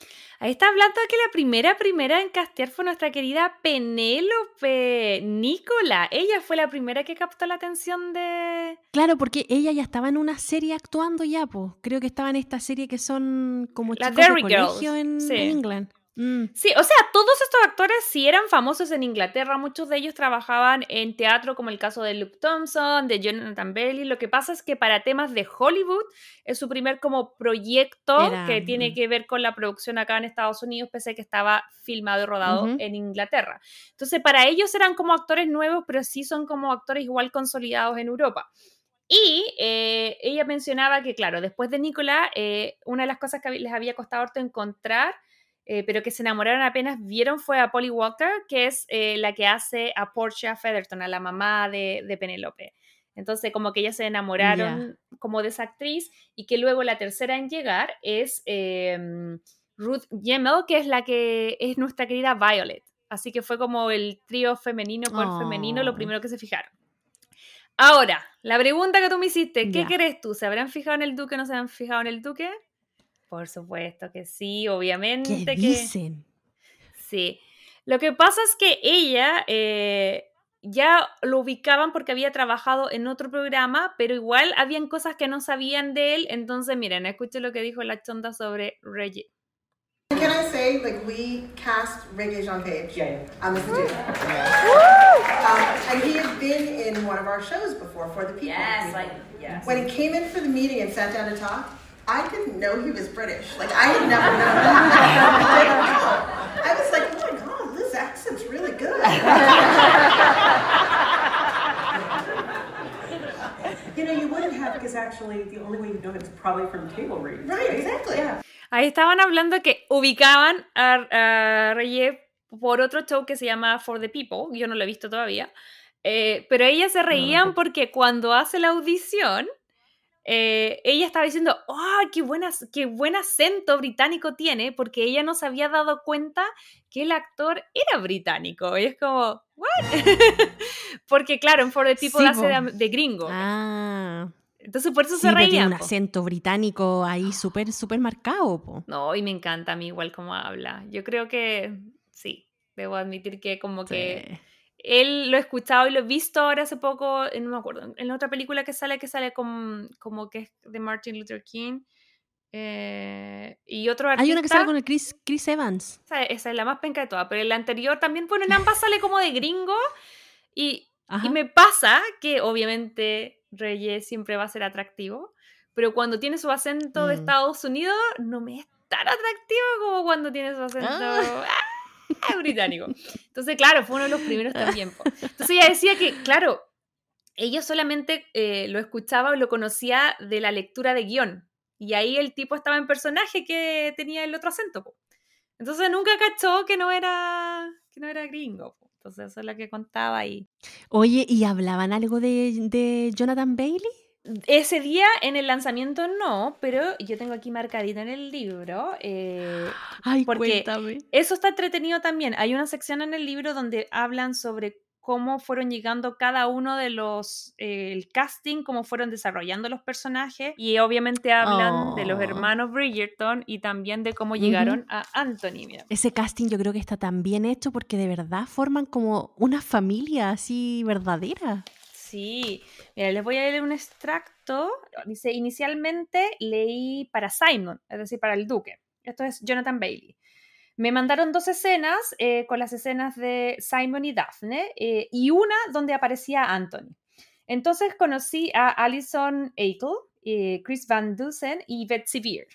Ahí está hablando de que la primera, primera en castear fue nuestra querida Penélope Nicola. Ella fue la primera que captó la atención de... Claro, porque ella ya estaba en una serie actuando ya, pues. Creo que estaba en esta serie que son como chicos de colegio en, sí. England. Mm. Sí, o sea, todos estos actores sí eran famosos en Inglaterra, muchos de ellos trabajaban en teatro, como el caso de Luke Thompson, de Jonathan Bailey. Lo que pasa es que para temas de Hollywood es su primer como proyecto que tiene que ver con la producción acá en Estados Unidos, pese a que estaba filmado y rodado en Inglaterra. Entonces, para ellos eran como actores nuevos, pero sí son como actores igual consolidados en Europa. Y eh, ella mencionaba que, claro, después de Nicola, eh, una de las cosas que les había costado harto encontrar eh, pero que se enamoraron apenas vieron fue a Polly Walker, que es eh, la que hace a Portia Featherton, a la mamá de, de Penélope. Entonces, como que ellas se enamoraron como de esa actriz y que luego la tercera en llegar es em, Ruth Gemmell, que es la que es nuestra querida Violet. Así que fue como el trío femenino con femenino lo oh. primero que se fijaron. Ahora, la pregunta que tú me hiciste, ¿qué crees tú? ¿Se habrán fijado en el duque o no se habrán fijado en el duque? Por supuesto que sí, obviamente. ¿Qué dicen? Sí. Lo que pasa es que ella eh, ya lo ubicaban porque había trabajado en otro programa, pero igual habían cosas que no sabían de él. Entonces, miren, escuchen lo que dijo la chonda sobre Reggie. Can I say, like, we cast Reggae Jean Page yeah, yeah. on this dude. Um, and he had been in one of our shows before, For the People. Yes, like, yes. When he came in for the meeting and sat down to talk, I didn't know he was British. Like I had never known. I was like, oh my god, this accent's really good. you know, you wouldn't have because actually the only way you know it's probably from table reads. Right, right? exactly. Yeah. Ahí estaban hablando que ubicaban a, a Reye por otro show que se llama For the People. Yo no lo he visto todavía. Eh, pero ellas se reían no, porque cuando hace la audición eh, ella estaba diciendo, ¡oh, qué, buenas, qué buen acento británico tiene! Porque ella no se había dado cuenta que el actor era británico. Y es como, ¿what? porque claro, en For the People hace de, gringo. Ah. Entonces por eso se reía. Tiene un acento británico ahí súper, súper marcado. Po. No, y me encanta a mí igual cómo habla. Yo creo que sí, debo admitir que como sí. que él lo he escuchado y lo he visto ahora hace poco, no me acuerdo, en otra película que sale, que sale como, como que es de Martin Luther King. Eh, y otro artista. Hay una que sale con el Chris, Chris Evans. Esa, esa es la más penca de todas, pero el anterior también, bueno, en ambas sale como de gringo. Y me pasa que obviamente Reyes siempre va a ser atractivo, pero cuando tiene su acento de Mm. Estados Unidos no me es tan atractivo como cuando tiene su acento Ah. ah, británico. Entonces, claro, fue uno de los primeros también. Entonces ella decía que, claro, ella solamente eh, lo escuchaba o lo conocía de la lectura de guion. Y ahí el tipo estaba en personaje que tenía el otro acento. po. Entonces nunca cachó que no era, que no era gringo. po. Entonces eso es lo que contaba ahí. Oye, ¿y hablaban algo de, de Jonathan Bailey? Ese día en el lanzamiento no, pero yo tengo aquí marcadito en el libro. eh, Ay, Porque- cuéntame. Eso está entretenido también. Hay una sección en el libro donde hablan sobre cómo fueron llegando cada uno de los, eh, el casting, cómo fueron desarrollando los personajes y obviamente hablan de los Oh. hermanos Bridgerton y también de cómo llegaron a Anthony. mira. Ese casting yo creo que está tan bien hecho porque de verdad forman como una familia así verdadera. Sí, mira, les voy a leer un extracto. Dice, inicialmente leí para Simon, es decir, para el duque. Esto es Jonathan Bailey. Me mandaron dos escenas eh, con las escenas de Simon y Daphne eh, y una donde aparecía Anthony. Entonces conocí a Alison Eichel, eh, Chris Van Dusen y Betsy Beer.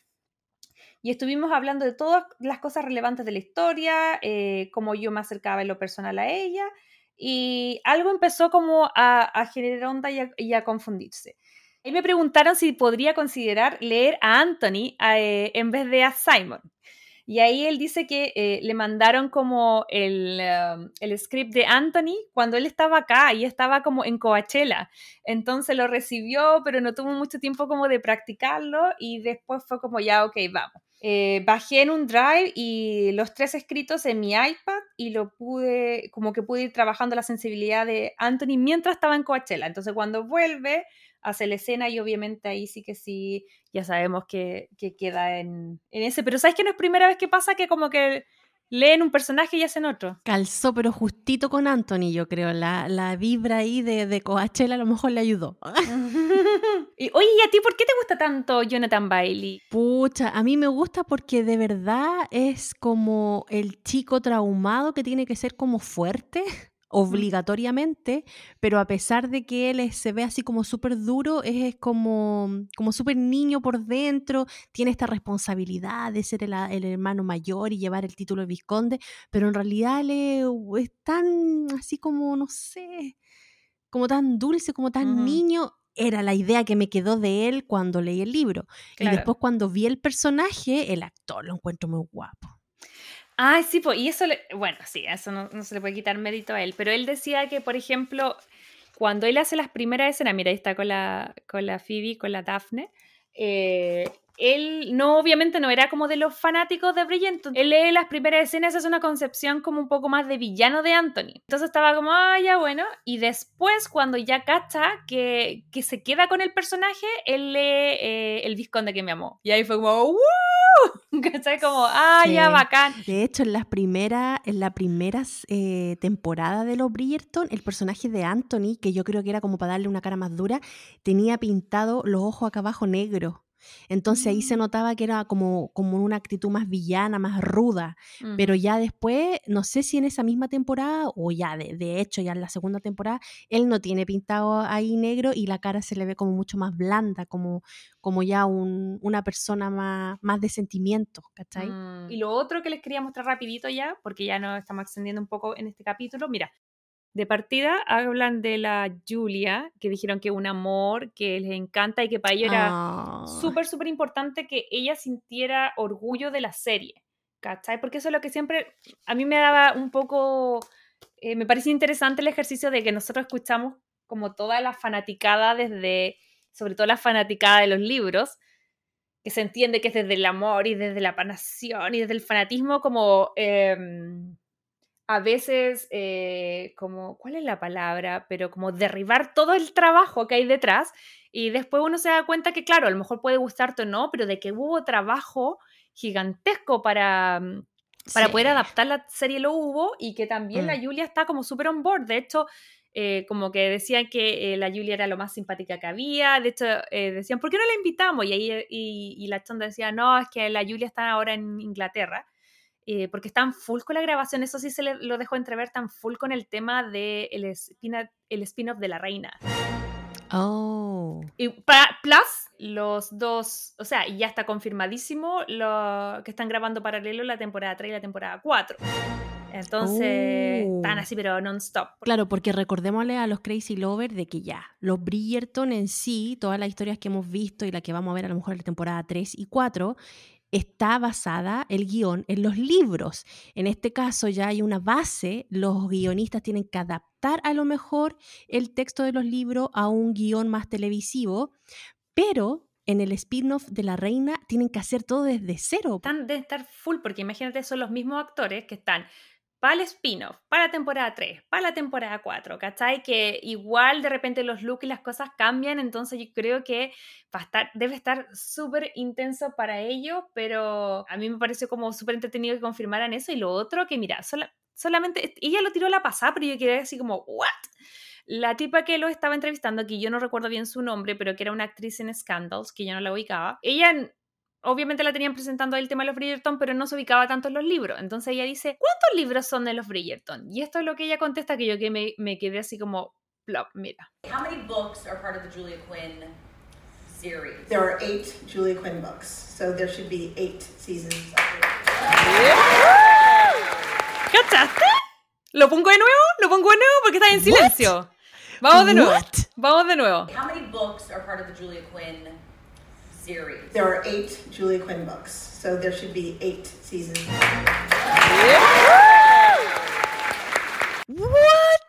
Y estuvimos hablando de todas las cosas relevantes de la historia, cómo yo me acercaba en lo personal a ella, y algo empezó como a, a generar onda y a, confundirse. Y me preguntaron si podría considerar leer a Anthony eh, en vez de a Simon. Y ahí él dice que eh, le mandaron como el, um, el script de Anthony cuando él estaba acá y estaba como en Coachella. Entonces lo recibió, pero no tuvo mucho tiempo como de practicarlo y después fue como ya, ok, vamos. Eh, bajé en un drive y los tres escritos en mi iPad y lo pude, como que pude ir trabajando la sensibilidad de Anthony mientras estaba en Coachella. Entonces cuando vuelve, hace la escena y obviamente ahí sí que sí, ya sabemos que, que queda en, en ese. Pero ¿sabes que no es primera vez que pasa que como que leen un personaje y hacen otro? Calzó, pero justito con Anthony, yo creo. La, la vibra ahí de, de Coachella a lo mejor le ayudó. y, oye, ¿y a ti por qué te gusta tanto Jonathan Bailey? Pucha, a mí me gusta porque de verdad es como el chico traumado que tiene que ser como fuerte obligatoriamente, pero a pesar de que él es- se ve así como súper duro, es, es como, como súper niño por dentro, tiene esta responsabilidad de ser el, hermano mayor y llevar el título de vizconde, pero en realidad él es, es tan así como, no sé, como tan dulce, como tan niño. Era la idea que me quedó de él cuando leí el libro. Claro. Y después cuando vi el personaje, el actor lo encuentro muy guapo. Ah, sí, pues, y eso, le, bueno, sí, eso no, no se le puede quitar mérito a él, pero él decía que, por ejemplo, cuando él hace las primeras escenas, mira, ahí está con la, con la Phoebe, con la Daphne, eh, él no, obviamente no era como de los fanáticos de Bridgerton, él lee las primeras escenas, es una concepción como un poco más de villano de Anthony, entonces estaba como, ah, ya bueno, y después cuando ya cacha que, que se queda con el personaje, él lee eh, El Visconde que me amó, y ahí fue como, ¡Woo! ¿Cachai? Como, ah, ya, Sí. bacán. De hecho, en las primeras, en la primera eh, temporada de los Bridgerton, el personaje de Anthony, que yo creo que era como para darle una cara más dura, tenía pintado los ojos acá abajo negros. Entonces ahí se Mm. notaba que era como, como una actitud más villana, más ruda. Mm. Pero ya después, no sé si en esa misma temporada o ya de, de hecho ya en la segunda temporada, él no tiene pintado ahí negro y la cara se le ve como mucho más blanda, como, como ya un- una persona más, más de sentimientos, ¿cachai? Mm. Y lo otro que les quería mostrar rapidito ya, porque ya nos estamos extendiendo un poco en este capítulo, mira, de partida hablan de la Julia, que dijeron que un amor, que les encanta y que para ellos era Ah. súper, súper importante que ella sintiera orgullo de la serie, ¿cachai? Porque eso es lo que siempre a mí me daba un poco, eh, me parecía interesante el ejercicio de que nosotros escuchamos como toda la fanaticada desde, sobre todo la fanaticada de los libros, que se entiende que es desde el amor y desde la pasión y desde el fanatismo como... em, a veces, eh, como, ¿cuál es la palabra? Pero como derribar todo el trabajo que hay detrás y después uno se da cuenta que, claro, a lo mejor puede gustarte o no, pero de que hubo trabajo gigantesco para, mm, para Sí. poder adaptar la serie lo hubo y que también la Mm. Julia está como súper on board. De hecho, eh, como que decían que eh, la Julia era lo más simpática que había. De hecho, eh, decían, ¿por qué no la invitamos? Y ahí y, y la chonda decía, no, es que la Julia está ahora en Inglaterra. Eh, porque están full con la grabación, eso sí se le, lo dejó entrever, tan full con el tema del el spin- el spin-off de la reina. Oh. Y plus, los dos, o sea, ya está confirmadísimo lo que están grabando paralelo la temporada 3 y la temporada 4. Entonces, Oh. están así, pero non-stop. Claro, porque recordémosle a los Crazy Lovers de que ya, los Bridgerton en sí, todas las historias que hemos visto y la que vamos a ver a lo mejor en la temporada 3 y 4, está basada el guion en los libros. En este caso ya hay una base, los guionistas tienen que adaptar a lo mejor el texto de los libros a un guion más televisivo, pero en el spin-off de La Reina tienen que hacer todo desde cero. Están de estar full, porque imagínate, son los mismos actores que están para el spin-off, para la temporada 3, para la temporada 4, ¿cachai? Que igual de repente los looks y las cosas cambian, entonces yo creo que va a estar, debe estar súper intenso para ellos, pero a mí me pareció como súper entretenido que confirmaran eso. Y lo otro, que mira, sola- solamente, ella lo tiró a la pasada, pero yo quedé así como, ¿what? La tipa que lo estaba entrevistando, que yo no recuerdo bien su nombre, pero que era una actriz en Scandals, que yo no la ubicaba, ella obviamente la tenían presentando el tema de los Bridgerton, pero no se ubicaba tanto en los libros. Entonces ella dice, ¿cuántos libros son de los Bridgerton? Y esto es lo que ella contesta, que yo que me, me quedé así como, plop, mira. How many books are part of the Julia Quinn series? There are eight Julia Quinn books, so there should be eight seasons. ¿Cachaste? ¿Lo pongo de nuevo? ¿Lo pongo de nuevo? Porque está en silencio. Vamos de nuevo. What? Vamos de nuevo. How many books are part of the Julia Quinn series? There are eight Julia Quinn books, so there should be eight seasons. ¿What?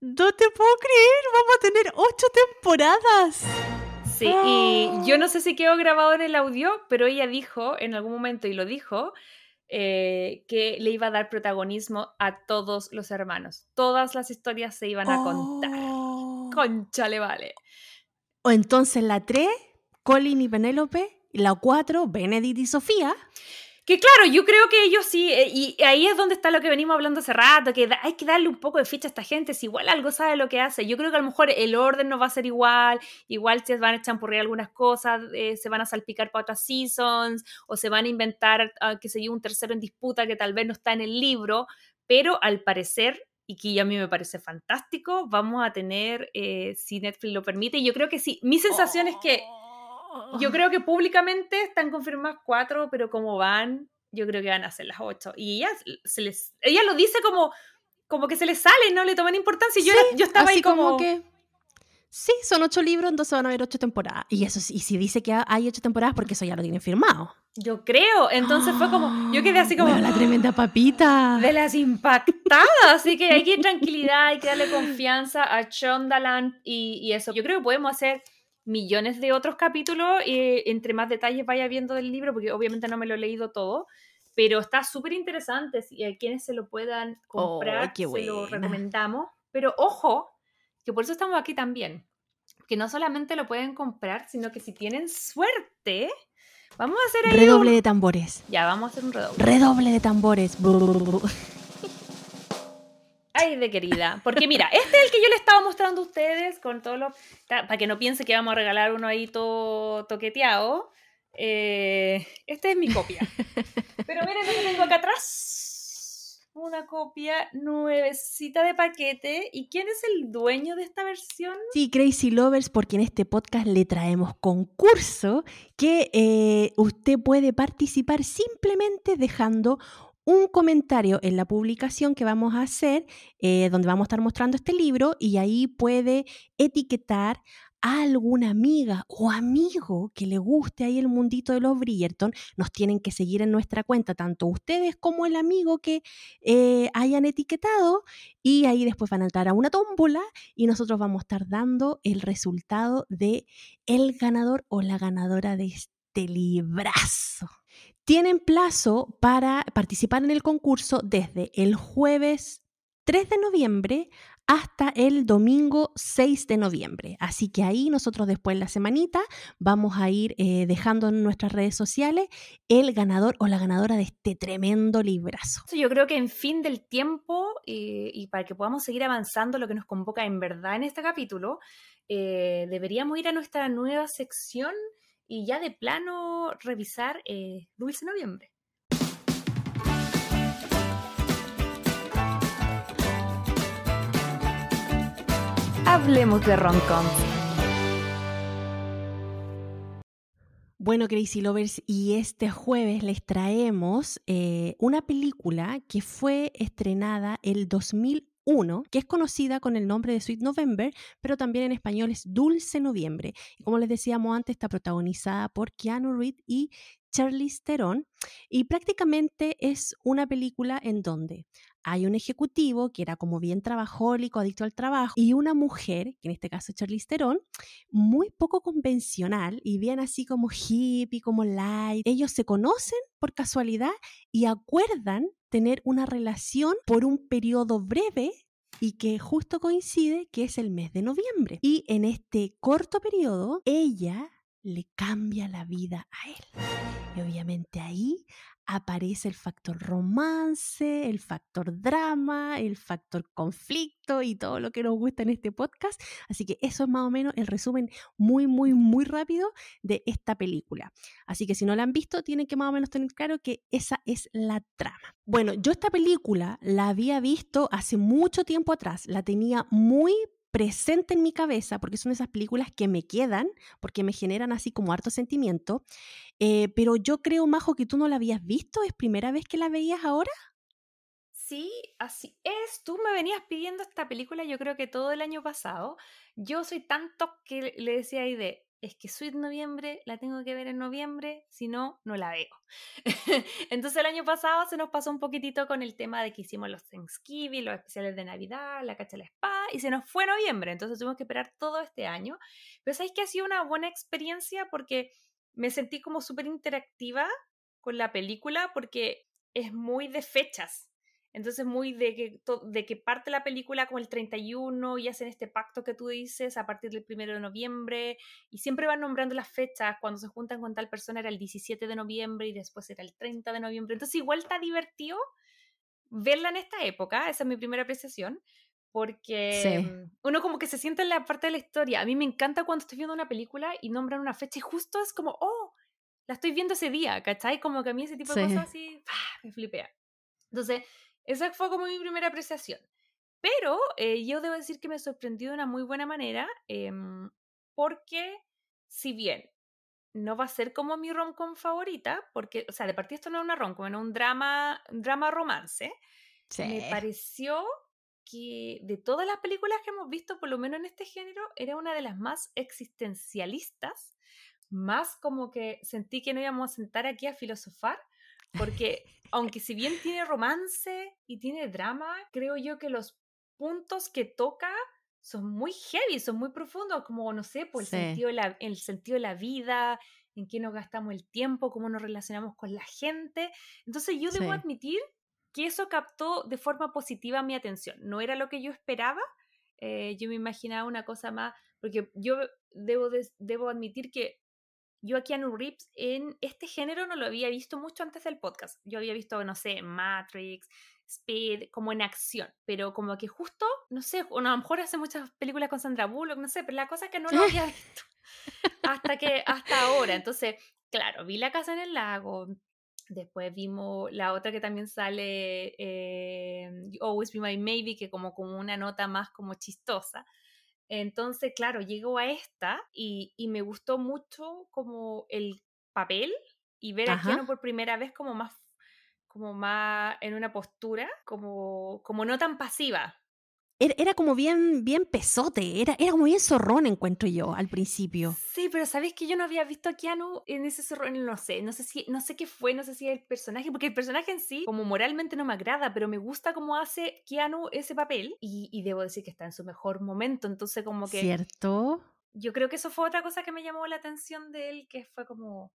No te puedo creer, vamos a tener ocho temporadas. Sí, y yo no sé si quedó grabado en el audio, pero ella dijo en algún momento, y lo dijo, eh, que le iba a dar protagonismo a todos los hermanos. Todas las historias se iban a contar. Oh. Concha le vale. O entonces la 3, Colin y Penélope. Y la 4, Benedict y Sofía. Que claro, yo creo que ellos sí, eh, y ahí es donde está lo que venimos hablando hace rato, que hay que darle un poco de ficha a esta gente, si igual algo sabe lo que hace. Yo creo que a lo mejor el orden no va a ser igual, igual se van a champurrear algunas cosas, eh, se van a salpicar para otras seasons, o se van a inventar, ah, que se yo, un tercero en disputa que tal vez no está en el libro, pero al parecer, y que a mí me parece fantástico, vamos a tener, eh, si Netflix lo permite, y yo creo que sí, mi sensación es que yo creo que públicamente están confirmadas cuatro, pero como van, yo creo que van a ser las ocho. Y ella, se les, ella lo dice como, como que se les sale, no le toman importancia. Y yo, era- yo estaba Así ahí como, que. Sí, son ocho libros, entonces van a haber ocho temporadas. Y eso sí, y si dice que hay ocho temporadas, porque eso ya lo tienen firmado. yo creo. Entonces fue como, yo quedé así como, Bueno, la tremenda papita. de las impactadas. Así que hay que ir tranquilidad, hay que darle confianza a Shondaland y, y eso. Yo creo que podemos hacer millones de otros capítulos y entre más detalles vaya viendo del libro, porque obviamente no me lo he leído todo, pero está súper interesante. Si a quienes se lo puedan comprar, qué se lo recomendamos. Pero ojo, que por eso estamos aquí también. Que no solamente lo pueden comprar, sino que si tienen suerte, vamos a hacer ahí Redoble un- de tambores. Ya, vamos a hacer un redoble. Redoble de tambores. Ay, de querida. Porque mira, este es el que yo le estaba mostrando a ustedes con todos los. Para que no piense que vamos a regalar uno ahí todo toqueteado. Eh, este es mi copia. Pero miren lo que tengo acá atrás. Una copia nuevecita de paquete. ¿Y quién es el dueño de esta versión? Sí, Crazy Lovers, porque en este podcast le traemos concurso que eh, usted puede participar simplemente dejando un comentario en la publicación que vamos a hacer, eh, donde vamos a estar mostrando este libro, y ahí puede etiquetar a alguna amiga o amigo que le guste ahí el mundito de los Bridgerton, nos tienen que seguir en nuestra cuenta, tanto ustedes como el amigo que eh, hayan etiquetado, y ahí después van a entrar a una tómbola y nosotros vamos a estar dando el resultado de el ganador o la ganadora de este librazo. Tienen plazo para participar en el concurso desde el jueves 3 de noviembre hasta el domingo 6 de noviembre. Así que ahí nosotros después en la semanita vamos a ir eh, dejando en nuestras redes sociales el ganador o la ganadora de este tremendo librazo. Yo creo que en fin del tiempo y, y para que podamos seguir avanzando lo que nos convoca en verdad en este capítulo, eh, deberíamos ir a nuestra nueva sección y ya de plano revisar eh, Dulce Noviembre. Hablemos de rom-com. Bueno, Crazy Lovers, y este jueves les traemos eh, una película que fue estrenada el 2001, que es conocida con el nombre de Sweet November, pero también en español es Dulce Noviembre. Y como les decíamos antes, está protagonizada por Keanu Reeves y Charlize Theron, y prácticamente es una película en donde hay un ejecutivo que era como bien trabajólico, adicto al trabajo, y una mujer, que en este caso es Charlize Theron, muy poco convencional y bien así como hippie, como light. Ellos se conocen por casualidad y acuerdan tener una relación por un periodo breve y que justo coincide que es el mes de noviembre. Y en este corto periodo, ella le cambia la vida a él. Y obviamente ahí aparece el factor romance, el factor drama, el factor conflicto y todo lo que nos gusta en este podcast. Así que eso es más o menos el resumen muy, muy, muy rápido de esta película. Así que si no la han visto, tienen que más o menos tener claro que esa es la trama. Bueno, yo esta película la había visto hace mucho tiempo atrás, la tenía muy presente en mi cabeza, porque son esas películas que me quedan, porque me generan así como harto sentimiento. Eh, pero yo creo, Majo, que tú no la habías visto, ¿es primera vez que la veías ahora? Sí, así es. Tú me venías pidiendo esta película, yo creo que todo el año pasado. Yo soy tanto que le decía ahí de, es que Sweet Noviembre la tengo que ver en noviembre, si no, no la veo. Entonces el año pasado se nos pasó un poquitito con el tema de que hicimos los Thanksgiving, los especiales de Navidad, la cacha de la espada, y se nos fue noviembre, entonces tuvimos que esperar todo este año. Pero sabéis que ha sido una buena experiencia porque me sentí como súper interactiva con la película porque es muy de fechas. Entonces, muy de que, de que parte la película como el 31 y hacen este pacto que tú dices a partir del 1 de noviembre y siempre van nombrando las fechas. Cuando se juntan con tal persona era el 17 de noviembre y después era el 30 de noviembre. Entonces, igual está divertido verla en esta época. Esa es mi primera apreciación. Porque mm, uno como que se siente en la parte de la historia. A mí me encanta cuando estoy viendo una película y nombran una fecha y justo es como, oh, la estoy viendo ese día, ¿cachai? Como que a mí ese tipo de cosas así, me flipea. Entonces, esa fue como mi primera apreciación. Pero eh, yo debo decir que me sorprendió de una muy buena manera, em, porque si bien no va a ser como mi rom-com favorita, porque, o sea, de partida esto no es una rom-com, es un drama, drama romance, me pareció que de todas las películas que hemos visto, por lo menos en este género, era una de las más existencialistas, más como que sentí que no íbamos a sentar aquí a filosofar, porque aunque si bien tiene romance y tiene drama, creo yo que los puntos que toca son muy heavy, son muy profundos, como, no sé, por el, sentido, de la, el sentido de la vida, en qué nos gastamos el tiempo, cómo nos relacionamos con la gente. Entonces yo debo admitir que eso captó de forma positiva mi atención. No era lo que yo esperaba, eh, yo me imaginaba una cosa más, porque yo debo, debo admitir que yo a Keanu Reeves en este género no lo había visto mucho antes del podcast. Yo había visto, no sé, Matrix, Speed, como en acción, pero como que justo, no sé, o a lo mejor hace muchas películas con Sandra Bullock, no sé, pero la cosa es que no lo había visto hasta que, hasta ahora. Entonces, claro, vi La Casa en el Lago, después vimos la otra que también sale, eh, Always Be My Maybe, que como con una nota más como chistosa. Entonces, claro, llego a esta y, me gustó mucho como el papel y ver a Keanu por primera vez como más como más en una postura, como, como no tan pasiva, era, como bien, bien pesote, era, era como bien zorrón, encuentro yo, al principio. Sí, pero ¿sabes que yo no había visto a Keanu en ese zorrón? No sé, no sé, si, no sé qué fue, no sé si el personaje, porque el personaje en sí, como moralmente no me agrada, pero me gusta cómo hace Keanu ese papel y, y debo decir que está en su mejor momento, entonces como que... ¿Cierto? Yo creo que eso fue otra cosa que me llamó la atención de él, que fue como,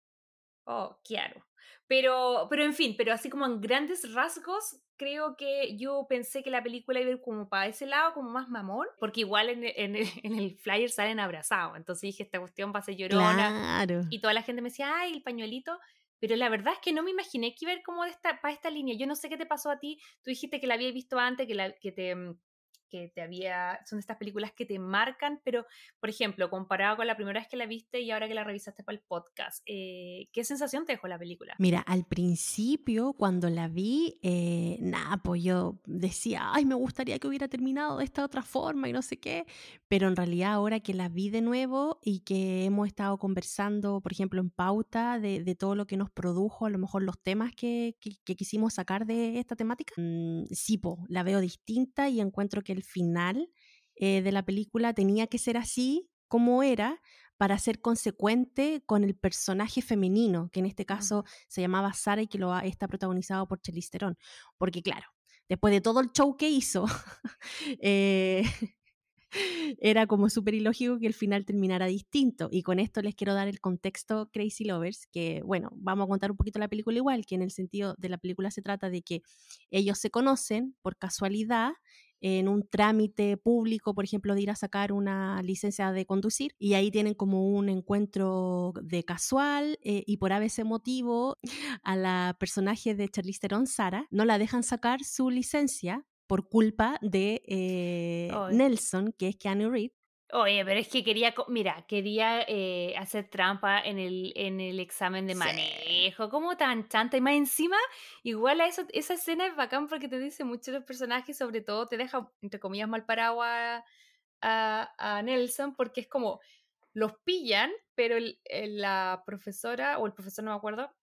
Oh, claro. Pero, pero en fin, pero así como en grandes rasgos, creo que yo pensé que la película iba a ir como para ese lado, como más mamón, porque igual en, el- en el, en el flyer salen abrazados. Entonces dije, esta cuestión va a ser llorona. Claro. Y toda la gente me decía, ay, el pañuelito. Pero la verdad es que no me imaginé que iba a ir como de esta, para esta línea. Yo no sé qué te pasó a ti. Tú dijiste que la habías visto antes, que, la, que te mm, que te había, son estas películas que te marcan, pero, por ejemplo, comparado con la primera vez que la viste y ahora que la revisaste para el podcast, eh, ¿qué sensación te dejó la película? Mira, al principio, cuando la vi, eh, nada, pues yo decía, ay, me gustaría que hubiera terminado de esta otra forma y no sé qué, pero en realidad ahora que la vi de nuevo y que hemos estado conversando, por ejemplo, en pauta de, de todo lo que nos produjo, a lo mejor los temas que, que- que quisimos sacar de esta temática, mm, sí, po, la veo distinta y encuentro que el final eh, de la película tenía que ser así como era para ser consecuente con el personaje femenino, que en este caso se llamaba Sara y que lo ha- está protagonizado por Charlize Theron. Porque claro, después de todo el show que hizo, eh, era como súper ilógico que el final terminara distinto. Y con esto les quiero dar el contexto Crazy Lovers, que bueno, vamos a contar un poquito la película igual, que en el sentido de la película se trata de que ellos se conocen por casualidad en un trámite público, por ejemplo, de ir a sacar una licencia de conducir, y ahí tienen como un encuentro de casual, eh, y por ese motivo a la personaje de Charlize Theron, Sara, no la dejan sacar su licencia por culpa de eh. Nelson, que es Keanu Reeves. Oye, pero es que quería, mira, quería eh, hacer trampa en el, en el examen de Sí. manejo, como tan chanta, y más encima, igual a eso, esa escena es bacán porque te dice mucho los personajes, sobre todo te deja, entre comillas, mal parado a, a, Nelson, porque es como, los pillan, pero el- el- la profesora, o el profesor no me acuerdo,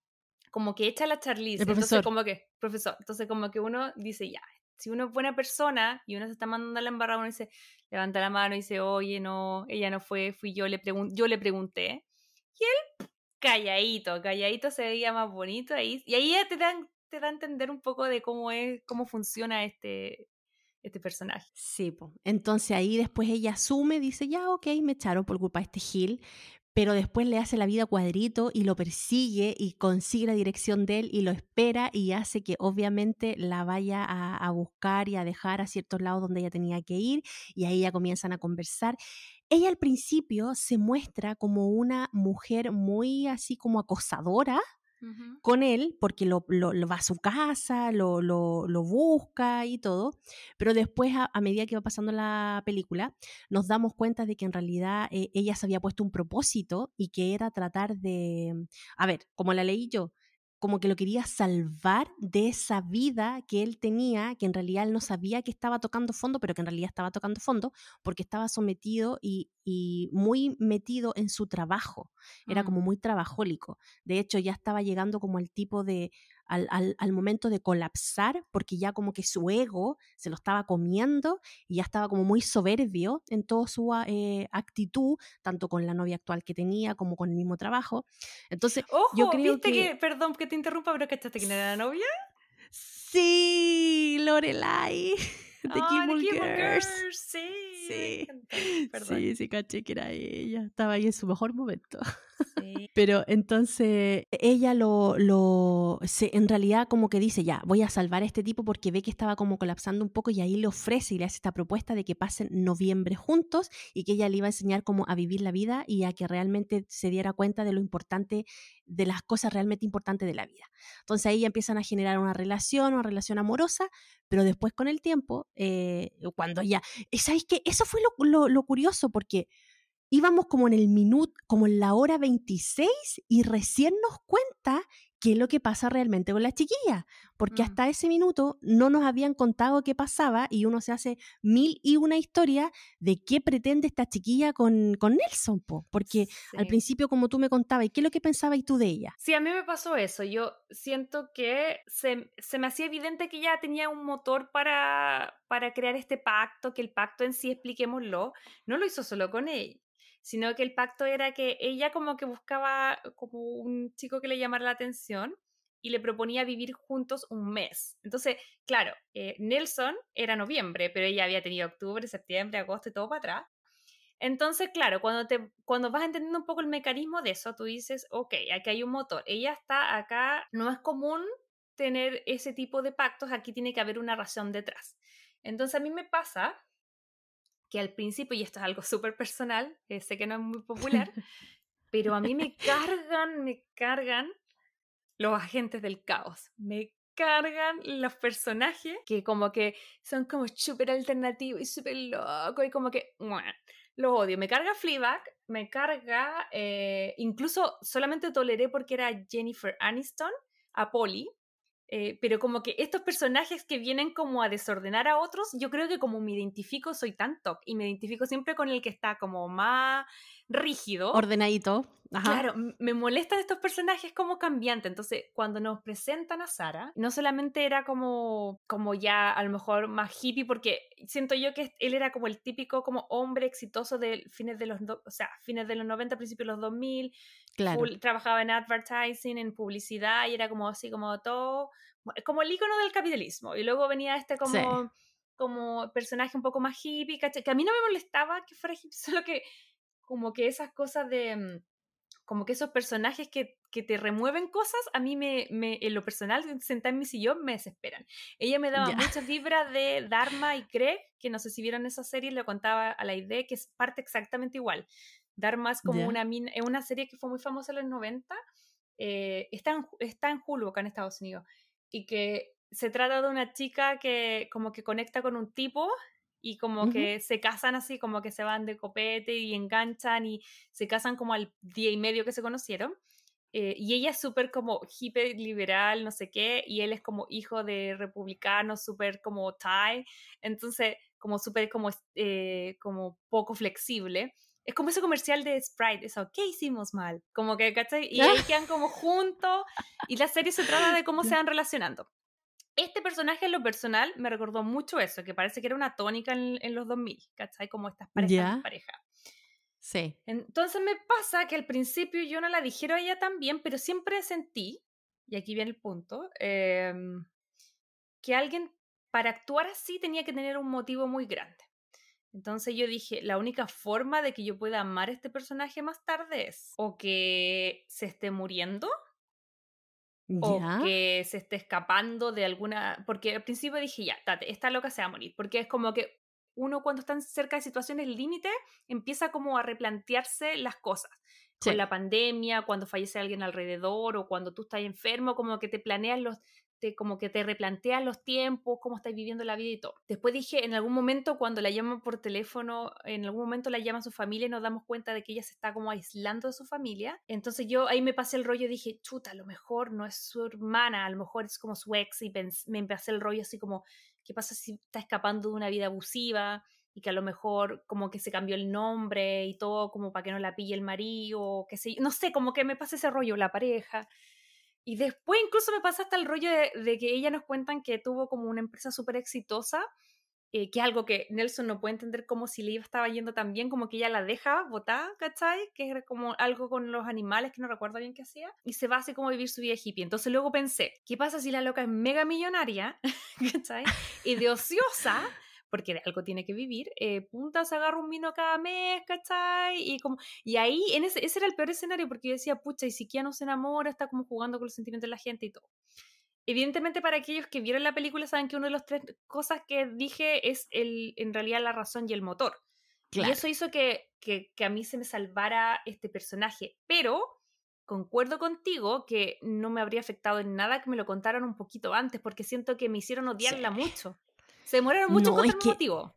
como que echa la Charlize, El entonces como que, profesor, entonces como que uno dice, ya, si uno es buena persona y uno se está mandando a la embarrada, uno dice, levanta la mano y dice, oye, no, ella no fue, fui yo, le yo le pregunté. Y él, calladito, calladito se veía más bonito ahí. Y ahí ya te dan, te da a entender un poco de cómo es, cómo funciona este, este personaje. Sí, po. entonces ahí después ella asume, dice, ya, ok, me echaron por culpa de este Gil, pero después le hace la vida cuadrito y lo persigue y consigue la dirección de él y lo espera y hace que obviamente la vaya a, buscar y a dejar a ciertos lados donde ella tenía que ir y ahí ya comienzan a conversar. Ella al principio se muestra como una mujer muy así como acosadora, con él porque lo, lo- va a su casa, lo, lo- busca y todo, pero después a, a medida que va pasando la película nos damos cuenta de que en realidad eh, ella se había puesto un propósito y que era tratar de, a ver, como la leí yo, como que lo quería salvar de esa vida que él tenía, que en realidad él no sabía que estaba tocando fondo, pero que en realidad estaba tocando fondo porque estaba sometido y, y muy metido en su trabajo, era como muy trabajólico. De hecho, ya estaba llegando como el tipo de, al, al- al momento de colapsar, porque ya como que su ego se lo estaba comiendo y ya estaba como muy soberbio en toda su ah, eh, actitud, tanto con la novia actual que tenía como con el mismo trabapo. Entonces, Ojo, yo creo ¿viste que- que... perdón que te interrumpa, pero ¿cachaste quién era la novia? sí, Lorelai, de Gilmore Gilmore Girls. Girls, Sí, Sí. perdón. Sí, sí, caché que era ella. Estaba ahí en su mejor momento. Pero entonces ella lo, lo se, en realidad como que dice, ya, voy a salvar a este tipo porque ve que estaba como colapsando un poco y ahí le ofrece y le hace esta propuesta de que pasen noviembre juntos y que ella le iba a enseñar cómo a vivir la vida y a que realmente se diera cuenta de lo importante, de las cosas realmente importantes de la vida. Entonces ahí empiezan a generar una relación, una relación amorosa, pero después con el tiempo, eh, cuando ya, ¿sabéis qué? Eso fue lo, lo- lo curioso porque íbamos como en el minuto, como en la hora 26 y recién nos cuenta qué es lo que pasa realmente con la chiquilla, porque Mm. hasta ese minuto no nos habían contado qué pasaba y uno se hace mil y una historia de qué pretende esta chiquilla con, con Nelson, po, porque al Sí. principio como tú me contabas, ¿y qué es lo que pensabas tú de ella? Sí, a mí me pasó eso. Yo siento que se, se me hacía evidente que ella tenía un motor para, para crear este pacto, que el pacto en sí, expliquémoslo, no lo hizo solo con él, sino que el pacto era que ella como que buscaba como un chico que le llamara la atención y le proponía vivir juntos un mes. Entonces, claro, eh, Nelson era noviembre, pero ella había tenido octubre, septiembre, agosto y todo para atrás. Entonces, claro, cuando, te, cuando vas entendiendo un poco el mecanismo de eso, tú dices, ok, aquí hay un motor, ella está acá, no es común tener ese tipo de pactos, aquí tiene que haber una razón detrás. Entonces a mí me pasa que al principio, y esto es algo súper personal, eh, sé que no es muy popular, pero a mí me cargan, me cargan los agentes del caos, me cargan los personajes que como que son como súper alternativos y súper locos y como que, bueno, lo odio. Me carga Fleabag, me carga, eh, incluso solamente toleré porque era Jennifer Aniston, a Polly, eh, pero como que estos personajes que vienen como a desordenar a otros, yo creo que como me identifico, soy tan top y me identifico siempre con el que está como más rígido. Ordenadito. Claro, me molestan estos personajes como cambiante. Entonces, cuando nos presentan a Sara, no solamente era como, como ya a lo mejor más hippie, porque siento yo que él era como el típico como hombre exitoso de fines de los, o sea, fines de los 90, principios de los 2000. Claro. trabajaba en advertising, en publicidad y era como así como todo, como el icono del capitalismo. Y luego venía este como... como personaje un poco más hippie, que a mí no me molestaba que fuera hippie, solo que como que esas cosas de, mm, como que esos personajes que, que te remueven cosas, a mí me, me, en lo personal, sentar en mi sillón, me desesperan. Ella me daba muchas vibras de Dharma y Craig, que no sé si vieron esa serie, le contaba a la idea que es parte exactamente igual. Dharma es como una, es una serie que fue muy famosa en los 90, eh, está, en, está en Hulu acá en Estados Unidos, y que se trata de una chica que como que conecta con un tipo y como que se casan así, como que se van de copete y enganchan y se casan como al día y medio que se conocieron. Eh, y ella es súper como hippie liberal, no sé qué, y él es como hijo de republicano, súper como Thai, entonces como súper como, eh, como poco flexible. Es como ese comercial de Sprite, eso, ¿qué hicimos mal? Como que, ¿cachai? Y ahí quedan como juntos y la serie se trata de cómo se van relacionando. Este personaje en lo personal me recordó mucho eso, que parece que era una tónica en, los 2000, ¿cachai? Como estas parejas pareja. Sí. Entonces me pasa que al principio yo no la dijeron a ella también, pero siempre sentí, y aquí viene el punto, em, que alguien para actuar así tenía que tener un motivo muy grande. Entonces yo dije, la única forma de que yo pueda amar a este personaje más tarde es o que se esté muriendo o que se esté escapando de alguna, porque al principio dije, ya, tate, esta loca se va a morir, porque es como que uno cuando está cerca de situaciones límite empieza como a replantearse las cosas. Con la pandemia, cuando fallece alguien alrededor o cuando tú estás enfermo, como que te planeas los, como que te replanteas los tiempos, cómo estás viviendo la vida y todo. Después dije, en algún momento cuando la llaman por teléfono, en algún momento la llama su familia y nos damos cuenta de que ella se está como aislando de su familia. Entonces yo ahí me pasé el rollo y dije, chuta, a lo mejor no es su hermana, a lo mejor es como su ex y me empecé el rollo así como, ¿qué pasa si está escapando de una vida abusiva? y que a lo mejor como que se cambió el nombre y todo como para que no la pille el marido, que sé no sé, como que me pasa ese rollo, la pareja. Y después incluso me pasa hasta el rollo de, que ella nos cuentan que tuvo como una empresa súper exitosa, eh, que algo que Nelson no puede entender como si le estaba yendo tan bien, como que ella la deja botada, ¿cachai? Que era como algo con los animales que no recuerdo bien qué hacía, y se va así como a vivir su vida hippie. Entonces luego pensé, ¿qué pasa si la loca es mega millonaria, ¿cachai? Y de ociosa porque de algo tiene que vivir, eh, punta se agarra un vino cada mes, ¿cachai? Y, como, y ahí, en ese, ese era el peor escenario, porque yo decía, pucha, y si Kia no se enamora, está como jugando con los sentimientos de la gente y todo. Evidentemente, para aquellos que vieron la película, saben que una de las tres cosas que dije es el, en realidad la razón y el motor. Y eso hizo que, que, que a mí se me salvara este personaje. Pero concuerdo contigo que no me habría afectado en nada que me lo contaran un poquito antes, porque siento que me hicieron odiarla mucho. Se demoraron mucho con el motivo.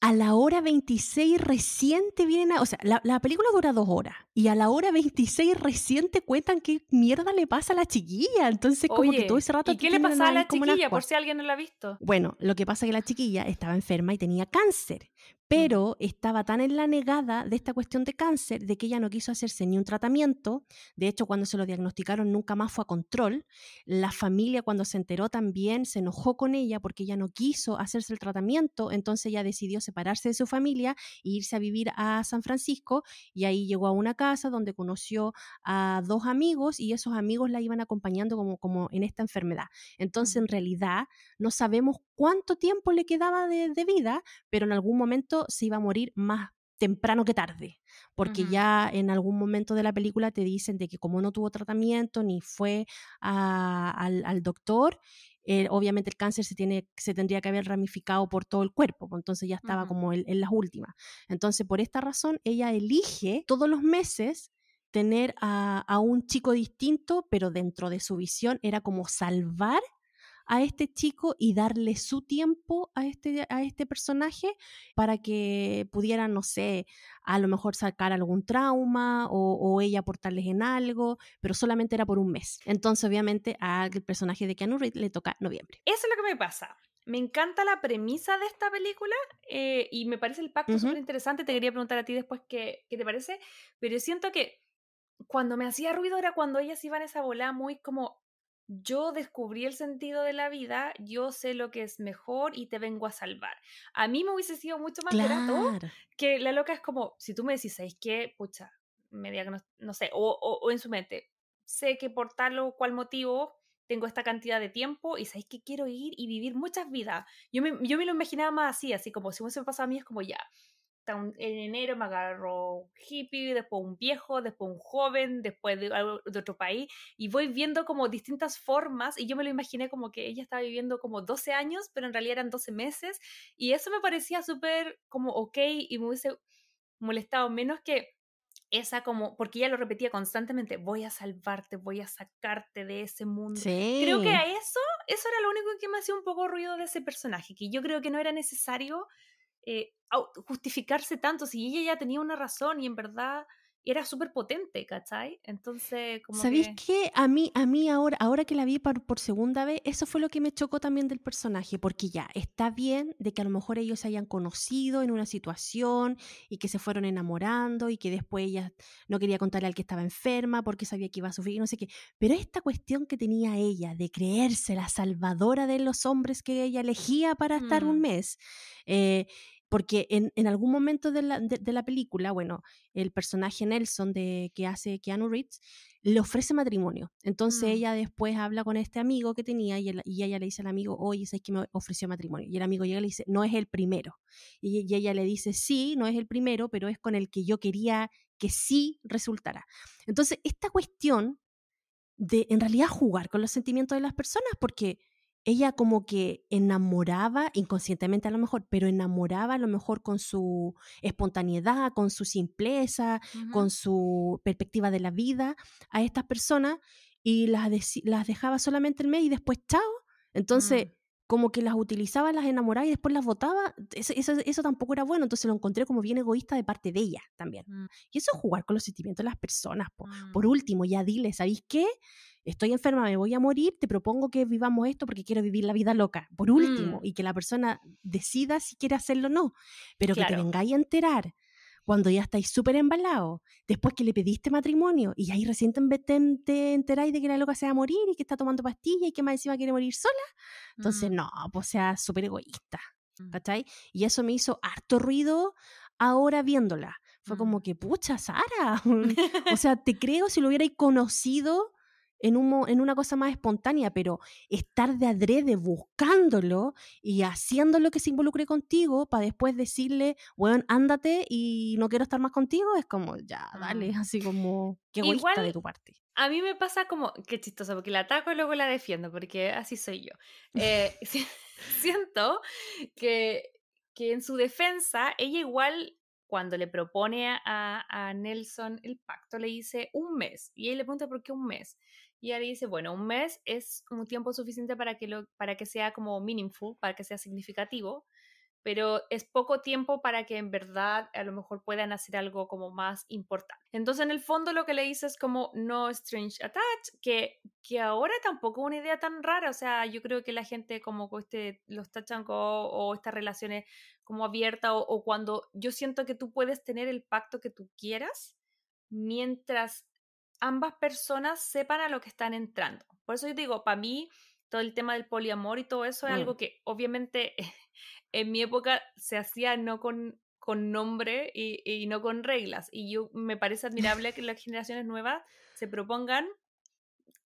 A la hora 26 reciente vienen a, O sea, la, la, película dura dos horas. Y a la hora 26 reciente cuentan qué mierda le pasa a la chiquilla. Entonces, como que todo ese rato... ¿Y qué le pasa a la chiquilla? Por si alguien no la ha visto. Bueno, lo que pasa es que la chiquilla estaba enferma y tenía cáncer pero estaba tan en la negada de esta cuestión de cáncer de que ella no quiso hacerse ni un tratamiento. De hecho, cuando se lo diagnosticaron nunca más fue a control. La familia cuando se enteró también se enojó con ella porque ella no quiso hacerse el tratamiento, entonces ella decidió separarse de su familia e irse a vivir a San Francisco y ahí llegó a una casa donde conoció a dos amigos y esos amigos la iban acompañando como, como en esta enfermedad. Entonces, en realidad, no sabemos cuánto tiempo le quedaba de, de vida, pero en algún momento se iba a morir más temprano que tarde, porque ya en algún momento de la película te dicen de que como no tuvo tratamiento ni fue a- al, al doctor, eh, obviamente el cáncer se, tiene, se tendría que haber ramificado por todo el cuerpo, pues entonces ya estaba como en, en las últimas. Entonces, por esta razón, ella elige todos los meses tener a, a un chico distinto, pero dentro de su visión era como salvar a este chico y darle su tiempo a este, a este personaje para que pudiera, no sé, a lo mejor sacar algún trauma o, o ella aportarles en algo, pero solamente era por un mes. Entonces, obviamente, al personaje de Keanu Reeves le toca noviembre. Eso es lo que me pasa. Me encanta la premisa de esta película eh, y me parece el pacto Ujú. súper interesante. Te quería preguntar a ti después qué, qué te parece, pero siento que cuando me hacía ruido era cuando ellas iban a esa bola muy como yo descubrí el sentido de la vida, yo sé lo que es mejor y te vengo a salvar. A mí me hubiese sido mucho más grato Claro. que la loca es como, si tú me decís, ¿sabes qué? Pucha, me no sé, o, o- o en su mente, sé que por tal o cual motivo tengo esta cantidad de tiempo y sabéis que quiero ir y vivir muchas vidas. Yo me, yo me lo imaginaba más así, así como si hubiese pasado a mí, es como ya. Un- En enero me agarro hippie, después un viejo, después un joven, después de, otro país, y voy viendo como distintas formas, y yo me lo imaginé como que ella estaba viviendo como 12 años, pero en realidad eran 12 meses, y eso me parecía súper como ok, y me hubiese molestado menos que esa como, porque ella lo repetía constantemente, voy a salvarte, voy a sacarte de ese mundo. Creo que Sí. a eso, eso era lo único que me hacía un poco ruido de ese personaje, que yo creo que no era necesario eh, justificarse tanto, si ella ya tenía una razón y en verdad era súper potente, ¿cachai? Entonces, como ¿Sabéis que... qué? A mí, a mí ahora, ahora que la vi por, por segunda vez, eso fue lo que me chocó también del personaje, porque ya está bien de que a lo mejor ellos se hayan conocido en una situación y que se fueron enamorando y que después ella no quería contarle al que estaba enferma porque sabía que iba a sufrir y no sé qué. Pero esta cuestión que tenía ella de creerse la salvadora de los hombres que ella elegía para estar un Mm. mes, eh, porque en, en algún momento de la, de- de la película, bueno, el personaje Nelson de, que hace Keanu Reeves le ofrece matrimonio. Entonces Mm. ella después habla con este amigo que tenía y, ella le dice al amigo, oye, ¿sabes que me ofreció matrimonio? Y el amigo llega y le dice, no es el primero. Y, y ella le dice, sí, no es el primero, pero es con el que yo quería que sí resultara. Entonces, esta cuestión de en realidad jugar con los sentimientos de las personas, porque ella como que enamoraba, inconscientemente a lo mejor, pero enamoraba a lo mejor con su espontaneidad, con su simpleza, con su perspectiva de la vida a estas personas y las, las dejaba solamente el mes y después chao. Entonces, Mm. como que las utilizaba, las enamoraba y después las votaba. Eso, eso, eso tampoco era bueno, entonces lo encontré como bien egoísta de parte de ella también. Mm. Y eso es jugar con los sentimientos de las personas. po. Mm. Por último, ya dile, ¿sabéis qué? Estoy enferma, me voy a morir, te propongo que vivamos esto porque quiero vivir la vida loca. Por último, Mm. y que la persona decida si quiere hacerlo o no. Pero que te Claro. vengáis a enterar cuando ya estáis súper embalados, después que le pediste matrimonio y ahí recién te enteráis de que la loca se va a morir y que está tomando pastillas y que más encima quiere morir sola. Entonces, Mm. no, pues sea súper egoísta. Mm. ¿cachai? Y eso me hizo harto ruido ahora viéndola. Fue como Mm. que, pucha, Sara. o sea, te creo si lo hubierais conocido en, un, en una cosa más espontánea, pero estar de adrede buscándolo y haciendo lo que se involucre contigo para después decirle, bueno, ándate y no quiero estar más contigo, es como, ya, dale, Mm. así como, qué egoísta Igual- de tu parte. A mí me pasa como, qué chistoso, porque la ataco y luego la defiendo, porque así soy yo. Eh, si- siento que, que en su defensa, ella igual, cuando le propone a, a Nelson el pacto, le dice un mes. Y él le pregunta por qué un mes. Y ella dice, bueno, un mes es un tiempo suficiente para que, lo, para que sea como meaningful, para que sea significativo pero es poco tiempo para que en verdad a lo mejor puedan hacer algo como más importante. Entonces, en el fondo lo que le dice es como no strange attach, que, que ahora tampoco es una idea tan rara, o sea, yo creo que la gente como este, los tachan o estas relaciones como abiertas o, o cuando yo siento que tú puedes tener el pacto que tú quieras mientras ambas personas sepan a lo que están entrando. Por eso yo digo, para mí todo el tema del poliamor y todo eso es Mm. algo que obviamente en mi época se hacía no con, con nombre y, y no con reglas. Y yo me parece admirable que las generaciones nuevas se propongan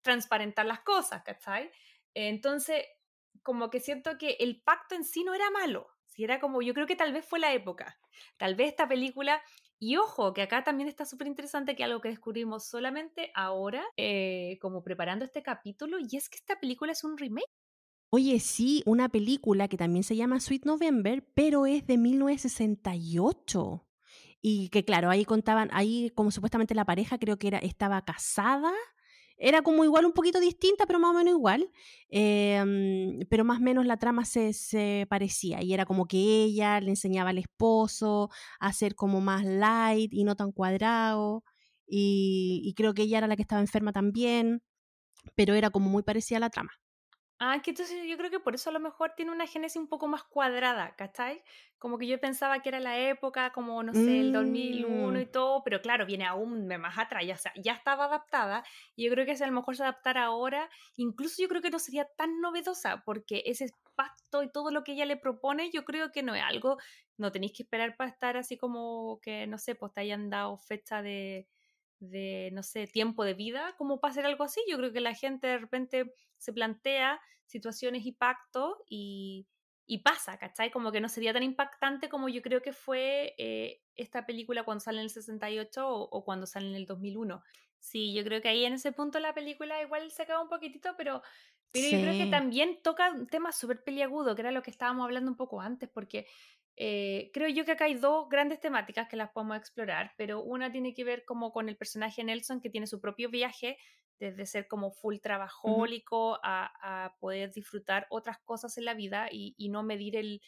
transparentar las cosas, ¿cachai? Entonces, como que siento que el pacto en sí no era malo, Si era como, yo creo que tal vez fue la época. Tal vez esta película y ojo, que acá también está súper interesante que algo que descubrimos solamente ahora, eh, como preparando este capítulo, y es que esta película es un remake. Oye, sí, una película que también se llama Sweet November, pero es de 1968. Y que claro, ahí contaban, ahí como supuestamente la pareja creo que era, estaba casada era como igual un poquito distinta, pero más o menos igual. Em, pero más o menos la trama se, se, parecía y era como que ella le enseñaba al esposo a ser como más light y no tan cuadrado. Y, y creo que ella era la que estaba enferma también, pero era como muy parecida a la trama. Ah, que entonces yo creo que por eso a lo mejor tiene una génesis un poco más cuadrada, ¿cachai? Como que yo pensaba que era la época, como, no sé, el 2001 y mm. todo, pero claro, viene aún más atrás, ya, o sea, ya estaba adaptada, y yo creo que si a lo mejor se adaptara ahora, incluso yo creo que no sería tan novedosa, porque ese pacto y todo lo que ella le propone, yo creo que no es algo, no tenéis que esperar para estar así como que, no sé, pues te hayan dado fecha de de, no sé, tiempo de vida, como para hacer algo así. Yo creo que la gente de repente se plantea situaciones y pactos y, y pasa, ¿cachai? Como que no sería tan impactante como yo creo que fue eh, esta película cuando sale en el 68 o, o, cuando sale en el 2001. Sí, yo creo que ahí en ese punto la película igual se acaba un poquitito, pero, pero yo creo que también toca un tema súper peliagudo, que era lo que estábamos hablando un poco antes, porque eh, creo yo que acá hay dos grandes temáticas que las podemos explorar, pero una tiene que ver como con el personaje Nelson que tiene su propio viaje, desde ser como full trabajólico a, poder disfrutar otras cosas en la vida y, no medir el,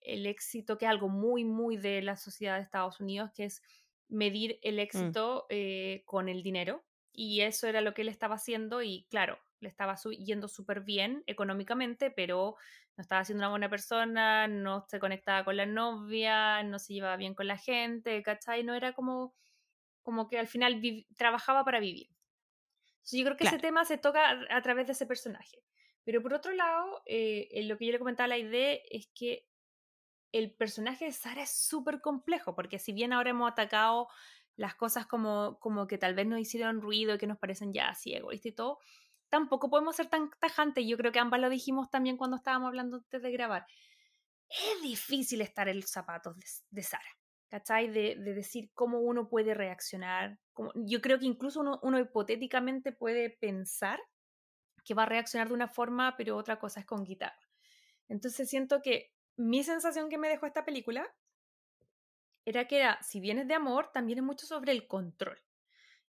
éxito, que es algo muy, muy de la sociedad de Estados Unidos, que es medir el mm. éxito eh, con el dinero. Y eso era lo que él estaba haciendo y claro, le estaba yendo súper bien económicamente, pero no estaba siendo una buena persona, no se conectaba con la novia, no se llevaba bien con la gente, ¿cachai? No era como, como que al final trabajaba para vivir. yo creo que ese tema se toca a, través de ese personaje. Pero por otro lado, eh, lo que yo le comentaba a la idea es que el personaje de Sara es súper complejo, porque si bien ahora hemos atacado las cosas como, como que tal vez nos hicieron ruido y que nos parecen ya así egoístas y todo, tampoco podemos ser tan tajantes. Yo creo que ambas lo dijimos también cuando estábamos hablando antes de grabar. Es difícil estar en los zapatos de, Sara, ¿cachai? De, decir cómo uno puede reaccionar. yo creo que incluso uno, hipotéticamente puede pensar que va a reaccionar de una forma, pero otra cosa es con guitarra. Entonces siento que mi sensación que me dejó esta película era que era, si bien es de amor, también es mucho sobre el control.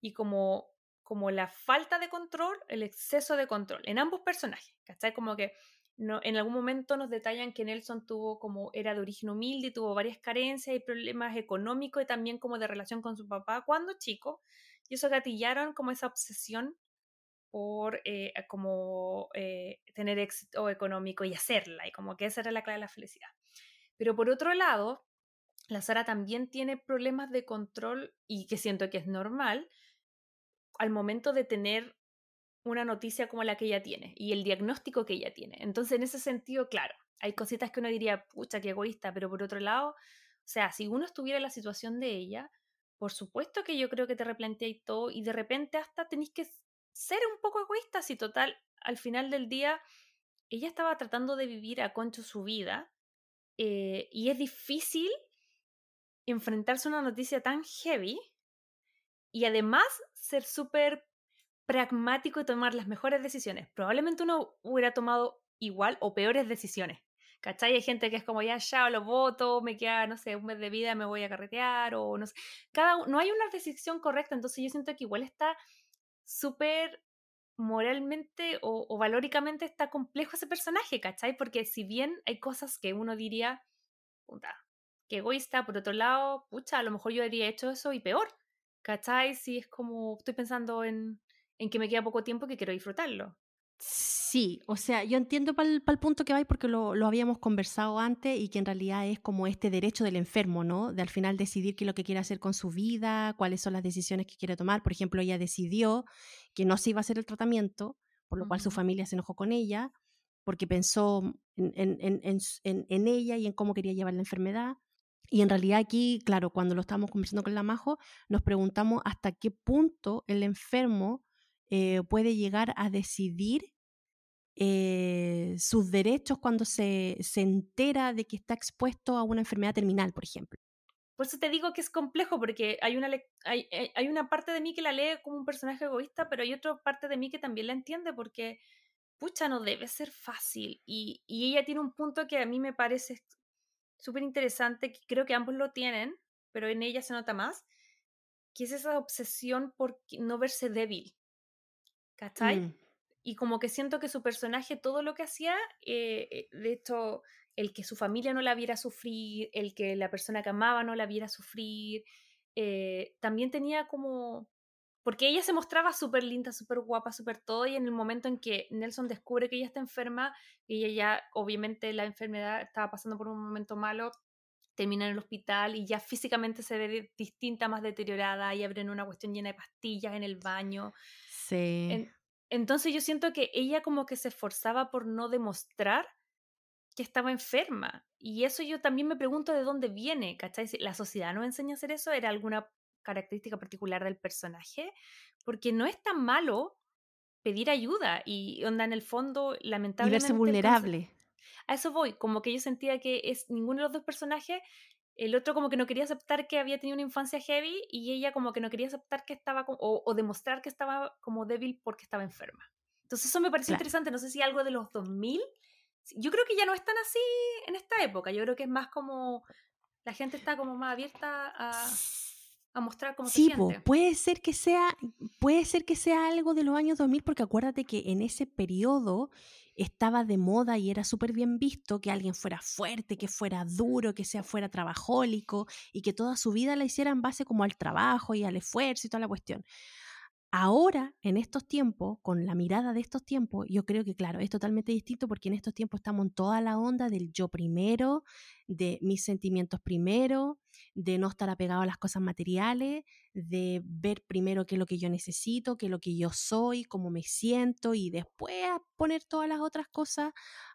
Y como como la falta de control, el exceso de control en ambos personajes, ¿cachai? Como que no, en algún momento nos detallan que Nelson tuvo como era de origen humilde, tuvo varias carencias y problemas económicos y también como de relación con su papá cuando chico, y eso gatillaron como esa obsesión por eh, como eh, tener éxito económico y hacerla, y como que esa era la clave de la felicidad. Pero por otro lado, la Sara también tiene problemas de control y que siento que es normal, al momento de tener una noticia como la que ella tiene y el diagnóstico que ella tiene. Entonces, en ese sentido, claro, hay cositas que uno diría, pucha, qué egoísta, pero por otro lado, o sea, si uno estuviera en la situación de ella, por supuesto que yo creo que te replanteáis todo y de repente hasta tenéis que ser un poco egoísta, si total, al final del día, ella estaba tratando de vivir a concho su vida eh, y es difícil enfrentarse a una noticia tan heavy y además ser súper pragmático y tomar las mejores decisiones. Probablemente uno hubiera tomado igual o peores decisiones. ¿Cachai? Hay gente que es como, ya, ya, lo voto, me queda, no sé, un mes de vida, me voy a carretear, o no sé. Cada, no hay una decisión correcta, entonces yo siento que igual está súper moralmente o, o, valóricamente está complejo ese personaje, ¿cachai? Porque si bien hay cosas que uno diría, puta, que egoísta, por otro lado, pucha, a lo mejor yo habría hecho eso y peor. ¿Cachai? Si es como estoy pensando en, en que me queda poco tiempo y que quiero disfrutarlo. Sí, o sea, yo entiendo para el, punto que vais porque lo, lo, habíamos conversado antes y que en realidad es como este derecho del enfermo, ¿no? De al final decidir qué es lo que quiere hacer con su vida, cuáles son las decisiones que quiere tomar. Por ejemplo, ella decidió que no se iba a hacer el tratamiento, por lo cual su familia se enojó con ella porque pensó en, en, en, en, ella y en cómo quería llevar la enfermedad. Y en realidad aquí, claro, cuando lo estábamos conversando con la Majo, nos preguntamos hasta qué punto el enfermo eh, puede llegar a decidir eh, sus derechos cuando se, se entera de que está expuesto a una enfermedad terminal, por ejemplo. Por eso te digo que es complejo, porque hay una, hay, eh, hay una parte de mí que la lee como un personaje egoísta, pero hay otra parte de mí que también la entiende porque, pucha, no debe ser fácil. Y, y ella tiene un punto que a mí me parece súper interesante, que creo que ambos lo tienen, pero en ella se nota más, que es esa obsesión por no verse débil. ¿Cachai? Mm. Y como que siento que su personaje, todo lo que hacía, eh, eh, de hecho, el que su familia no la viera sufrir, el que la persona que amaba no la viera sufrir, eh, también tenía como... Porque ella se mostraba súper linda, súper guapa, súper todo, y en el momento en que Nelson descubre que ella está enferma, y ella ya, obviamente, la enfermedad estaba pasando por un momento malo, termina en el hospital y ya físicamente se ve distinta, más deteriorada, y abren una cuestión llena de pastillas en el baño. Sí. entonces yo siento que ella como que se esforzaba por no demostrar que estaba enferma. Y eso yo también me pregunto de dónde viene, ¿cachai? ¿La sociedad nos enseña a hacer eso? ¿Era alguna característica particular del personaje? Porque no es tan malo pedir ayuda y onda en el fondo lamentablemente... Y verse vulnerable. A eso voy, como que yo sentía que es ninguno de los dos personajes el otro como que no quería aceptar que había tenido una infancia heavy y ella como que no quería aceptar que estaba o, o demostrar que estaba como débil porque estaba enferma. Entonces eso me pareció interesante, no sé si algo de los 2000 yo creo que ya no es tan así en esta época. Yo creo que es más como la gente está como más abierta a, a mostrar cómo sí, se siente. puede ser que sea puede ser que sea algo de los años 2000 porque acuérdate que en ese periodo estaba de moda y era súper bien visto que alguien fuera fuerte, que fuera duro, que sea fuera trabajólico y que toda su vida la hiciera en base como al trabajo y al esfuerzo y toda la cuestión. Ahora, en estos tiempos, con la mirada de estos tiempos, yo creo que, claro, es totalmente distinto porque en estos tiempos estamos en toda la onda del yo primero, de mis sentimientos primero, de no estar apegado a las cosas materiales, de ver primero qué es lo que yo necesito, qué es lo que yo soy, cómo me siento y después poner todas las otras cosas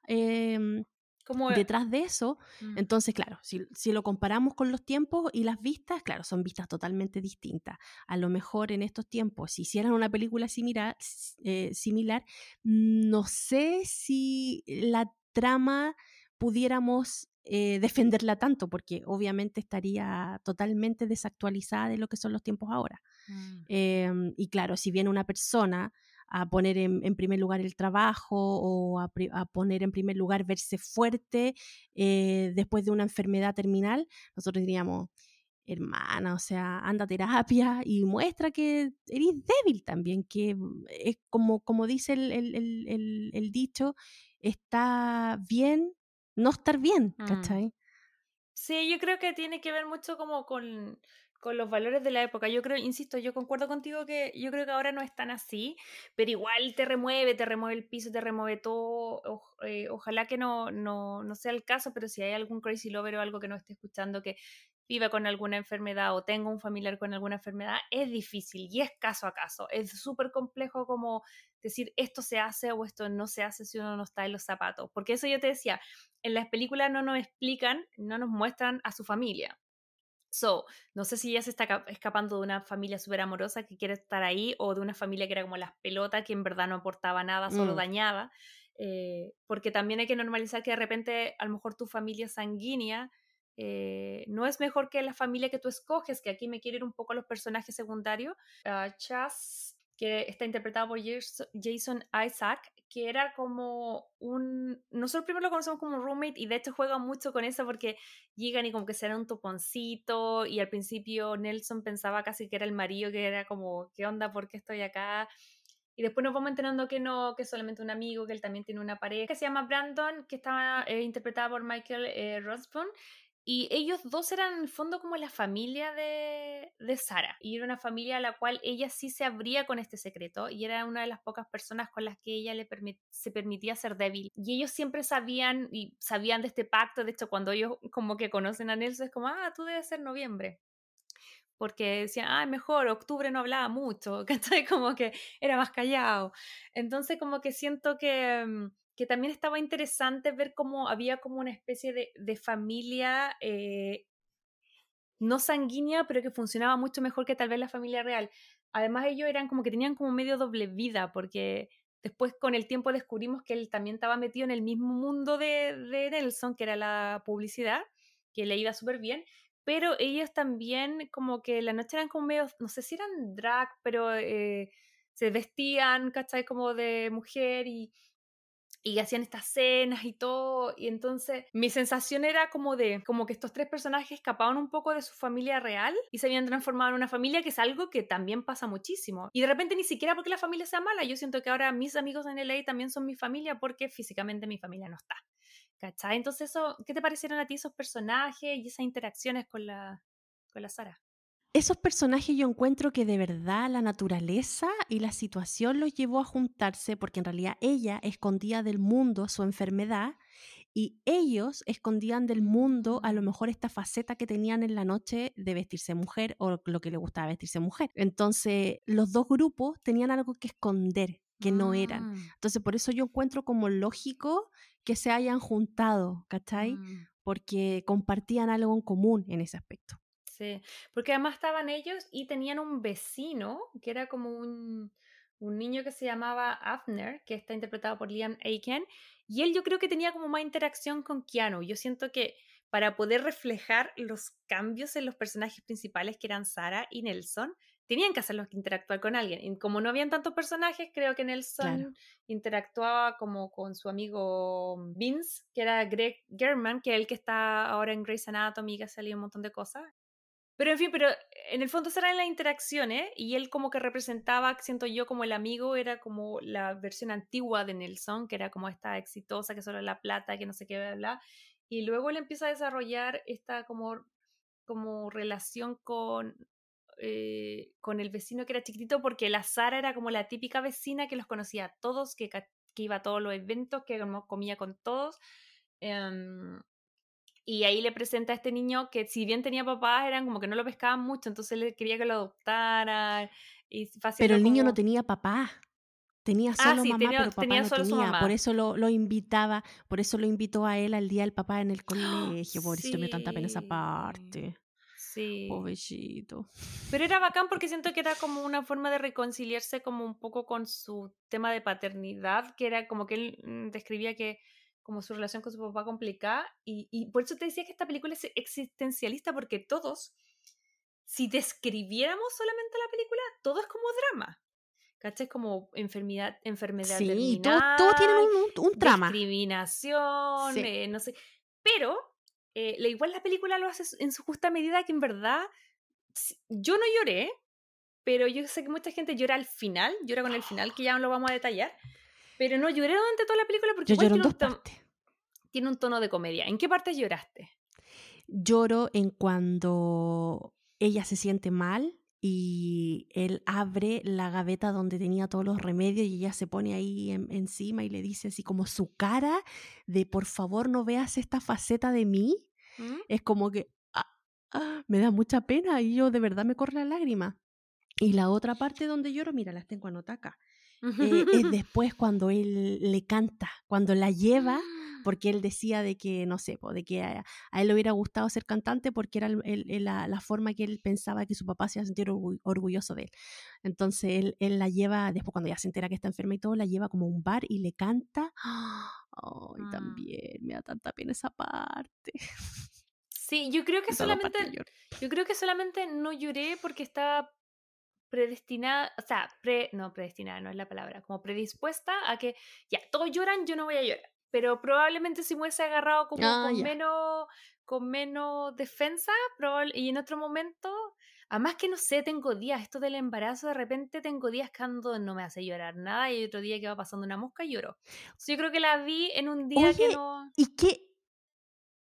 em, como detrás de eso. Mm. Entonces, claro, si, si, lo comparamos con los tiempos y las vistas, claro, son vistas totalmente distintas. A lo mejor en estos tiempos, si hicieran una película similar, eh, similar no sé si la trama pudiéramos eh, defenderla tanto, porque obviamente estaría totalmente desactualizada de lo que son los tiempos ahora. Mm. Em, y claro, si viene una persona a poner en, primer lugar el trabajo o a, poner en primer lugar verse fuerte eh, después de una enfermedad terminal, nosotros diríamos, hermana, o sea, anda a terapia y muestra que eres débil también, que es como, como dice el, dicho, está bien no estar bien, mm. ¿cachai? Sí, yo creo que tiene que ver mucho como con con los valores de la época. Yo creo, insisto, yo concuerdo contigo que yo creo que ahora no es tan así, pero igual te remueve, te remueve el piso, te remueve todo. Eh, ojalá que no, no, no sea el caso, pero si hay algún crazy lover o algo que no esté escuchando que viva con alguna enfermedad o tenga un familiar con alguna enfermedad, es difícil y es caso a caso. Es súper complejo como decir esto se hace o esto no se hace si uno no está en los zapatos. Porque eso yo te decía, en las películas no nos explican, no nos muestran a su familia. So, no sé si ella se está escapando de una familia súper amorosa que quiere estar ahí o de una familia que era como las pelotas, que en verdad no aportaba nada, solo mm. dañaba. Eh, porque también hay que normalizar que de repente a lo mejor tu familia sanguínea eh, no es mejor que la familia que tú escoges, que aquí me quiero ir un poco a los personajes secundarios. Uh, Chas que está interpretado por Jason Isaac, que era como un... Nosotros primero lo conocemos como roommate y de hecho juega mucho con eso porque llegan y como que será un toponcito y al principio Nelson pensaba casi que era el marido, que era como, ¿qué onda? ¿Por qué estoy acá? Y después nos vamos enterando que no, que es solamente un amigo, que él también tiene una pareja que se llama Brandon, que estaba eh, interpretada por Michael eh, y ellos dos eran en el fondo como la familia de, de Sara. Y era una familia a la cual ella sí se abría con este secreto. Y era una de las pocas personas con las que ella le se permitía ser débil. Y ellos siempre sabían y sabían de este pacto. De hecho, cuando ellos como que conocen a Nelson, es como, ah, tú debes ser noviembre porque decían, ah, mejor, octubre no hablaba mucho, que como que era más callado. Entonces como que siento que, mm, que también estaba interesante ver cómo había como una especie de, familia eh, no sanguínea, pero que funcionaba mucho mejor que tal vez la familia real. Además ellos eran como que tenían como medio doble vida, porque después con el tiempo descubrimos que él también estaba metido en el mismo mundo de, de Nelson, que era la publicidad, que le iba súper bien, pero ellos también como que la noche eran como medio, no sé si eran drag, pero eh, se vestían, ¿cachai? Como de mujer y, y hacían estas cenas y todo. Y entonces mi sensación era como de, como que estos tres personajes escapaban un poco de su familia real y se habían transformado en una familia, que es algo que también pasa muchísimo. Y de repente ni siquiera porque la familia sea mala, yo siento que ahora mis amigos en LA también son mi familia porque físicamente mi familia no está. ¿Cachai? Entonces, eso, ¿qué te parecieron a ti esos personajes y esas interacciones con la, con la Sara? Esos personajes yo encuentro que de verdad la naturaleza y la situación los llevó a juntarse porque en realidad ella escondía del mundo su enfermedad y ellos escondían del mundo a lo mejor esta faceta que tenían en la noche de vestirse mujer o lo que le gustaba vestirse mujer. Entonces los dos grupos tenían algo que esconder que no eran. Mm, Entonces por eso yo encuentro como lógico que se hayan juntado, ¿cachai? mm. Porque compartían algo en común en ese aspecto. Sí, porque además estaban ellos y tenían un vecino que era como un, un niño que se llamaba Afner, que está interpretado por Liam Aiken, y él yo creo que tenía como más interacción con Keanu. Yo siento que para poder reflejar los cambios en los personajes principales que eran Sarah y Nelson, tenían que hacerlos interactuar con alguien. Y como no habían tantos personajes, creo que Nelson interactuaba como con su amigo Vince, que era Greg German, que es el que está ahora en Grey's Anatomy, que ha salido un montón de cosas. Pero en fin, pero en el fondo serán las interacciones y él como que representaba, siento yo, como el amigo, era como la versión antigua de Nelson, que era como esta exitosa, que solo la plata, que no sé qué, bla, bla. Y luego él empieza a desarrollar esta como, como relación con, eh, con el vecino que era chiquitito, porque la Sara era como la típica vecina que los conocía a todos, que, que iba a todos los eventos, que comía con todos. em, y ahí le presenta a este niño que si bien tenía papás, eran como que no lo pescaban mucho, entonces él quería que lo adoptaran. Y Pero el niño no tenía papá. Tenía Ah, solo sí, mamá, tenía- pero papá tenía no solo su tenía. mamá. Por eso lo, lo invitaba, por eso lo invitó a él al día del papá en el colegio. Pobrecito, me dio tanta pena esa Sí. parte. Sí. Pobrecito. Pero era bacán porque siento que era como una forma de reconciliarse como un poco con su tema de paternidad, que era como que él mm, describía que como su relación con su papá complicada y, y por eso te decía que esta película es existencialista porque todos, si describiéramos solamente la película, todo es como drama. ¿Cachai? Como enfermedad, enfermedad Sí, tienen terminal, un, un- un trama. discriminación, Sí. eh, no sé. Pero eh, igual la película lo hace en su justa medida que en verdad yo no lloré, pero yo sé que mucha gente llora al final, llora con el final, que ya no lo vamos a detallar. Pero no lloré durante toda la película porque Yo lloro en tiene, dos un tono, partes. tiene un tono de comedia. ¿En qué parte lloraste? Lloro en cuando ella se siente mal y él abre la gaveta donde tenía todos los remedios y ella se pone ahí en- encima y le dice así como su cara de por favor no veas esta faceta de mí. ¿Mm? Es como que ah, ah, me da mucha pena y yo de verdad me corre la lágrima. Y la otra parte donde lloro, mira, las tengo anotadas acá. Eh, es después cuando él le canta, cuando la lleva porque él decía de que, no sé, de que a, a él le hubiera gustado ser cantante porque era el- la, la forma que él pensaba que su papá se iba a sentir orgu- orgulloso de él. Entonces él, él la lleva, después cuando ya se entera que está enferma y todo, la lleva como a un bar y le canta. Ay, Mm. también, me da tanta pena esa parte. Sí, yo creo que solamente. Yo creo que solamente no lloré porque estaba predestinada, o sea, pre, no predestinada, no es la palabra, como predispuesta a que ya, todos lloran, yo no voy a llorar. Pero probablemente si me hubiese agarrado como Ah, con menos con menos defensa, probable, y en otro momento, además que no sé, tengo días, esto del embarazo, de repente tengo días que ando, no me hace llorar nada, y otro día que va pasando una mosca y lloro. Entonces, yo creo que la vi en un día que no... ¿Y qué,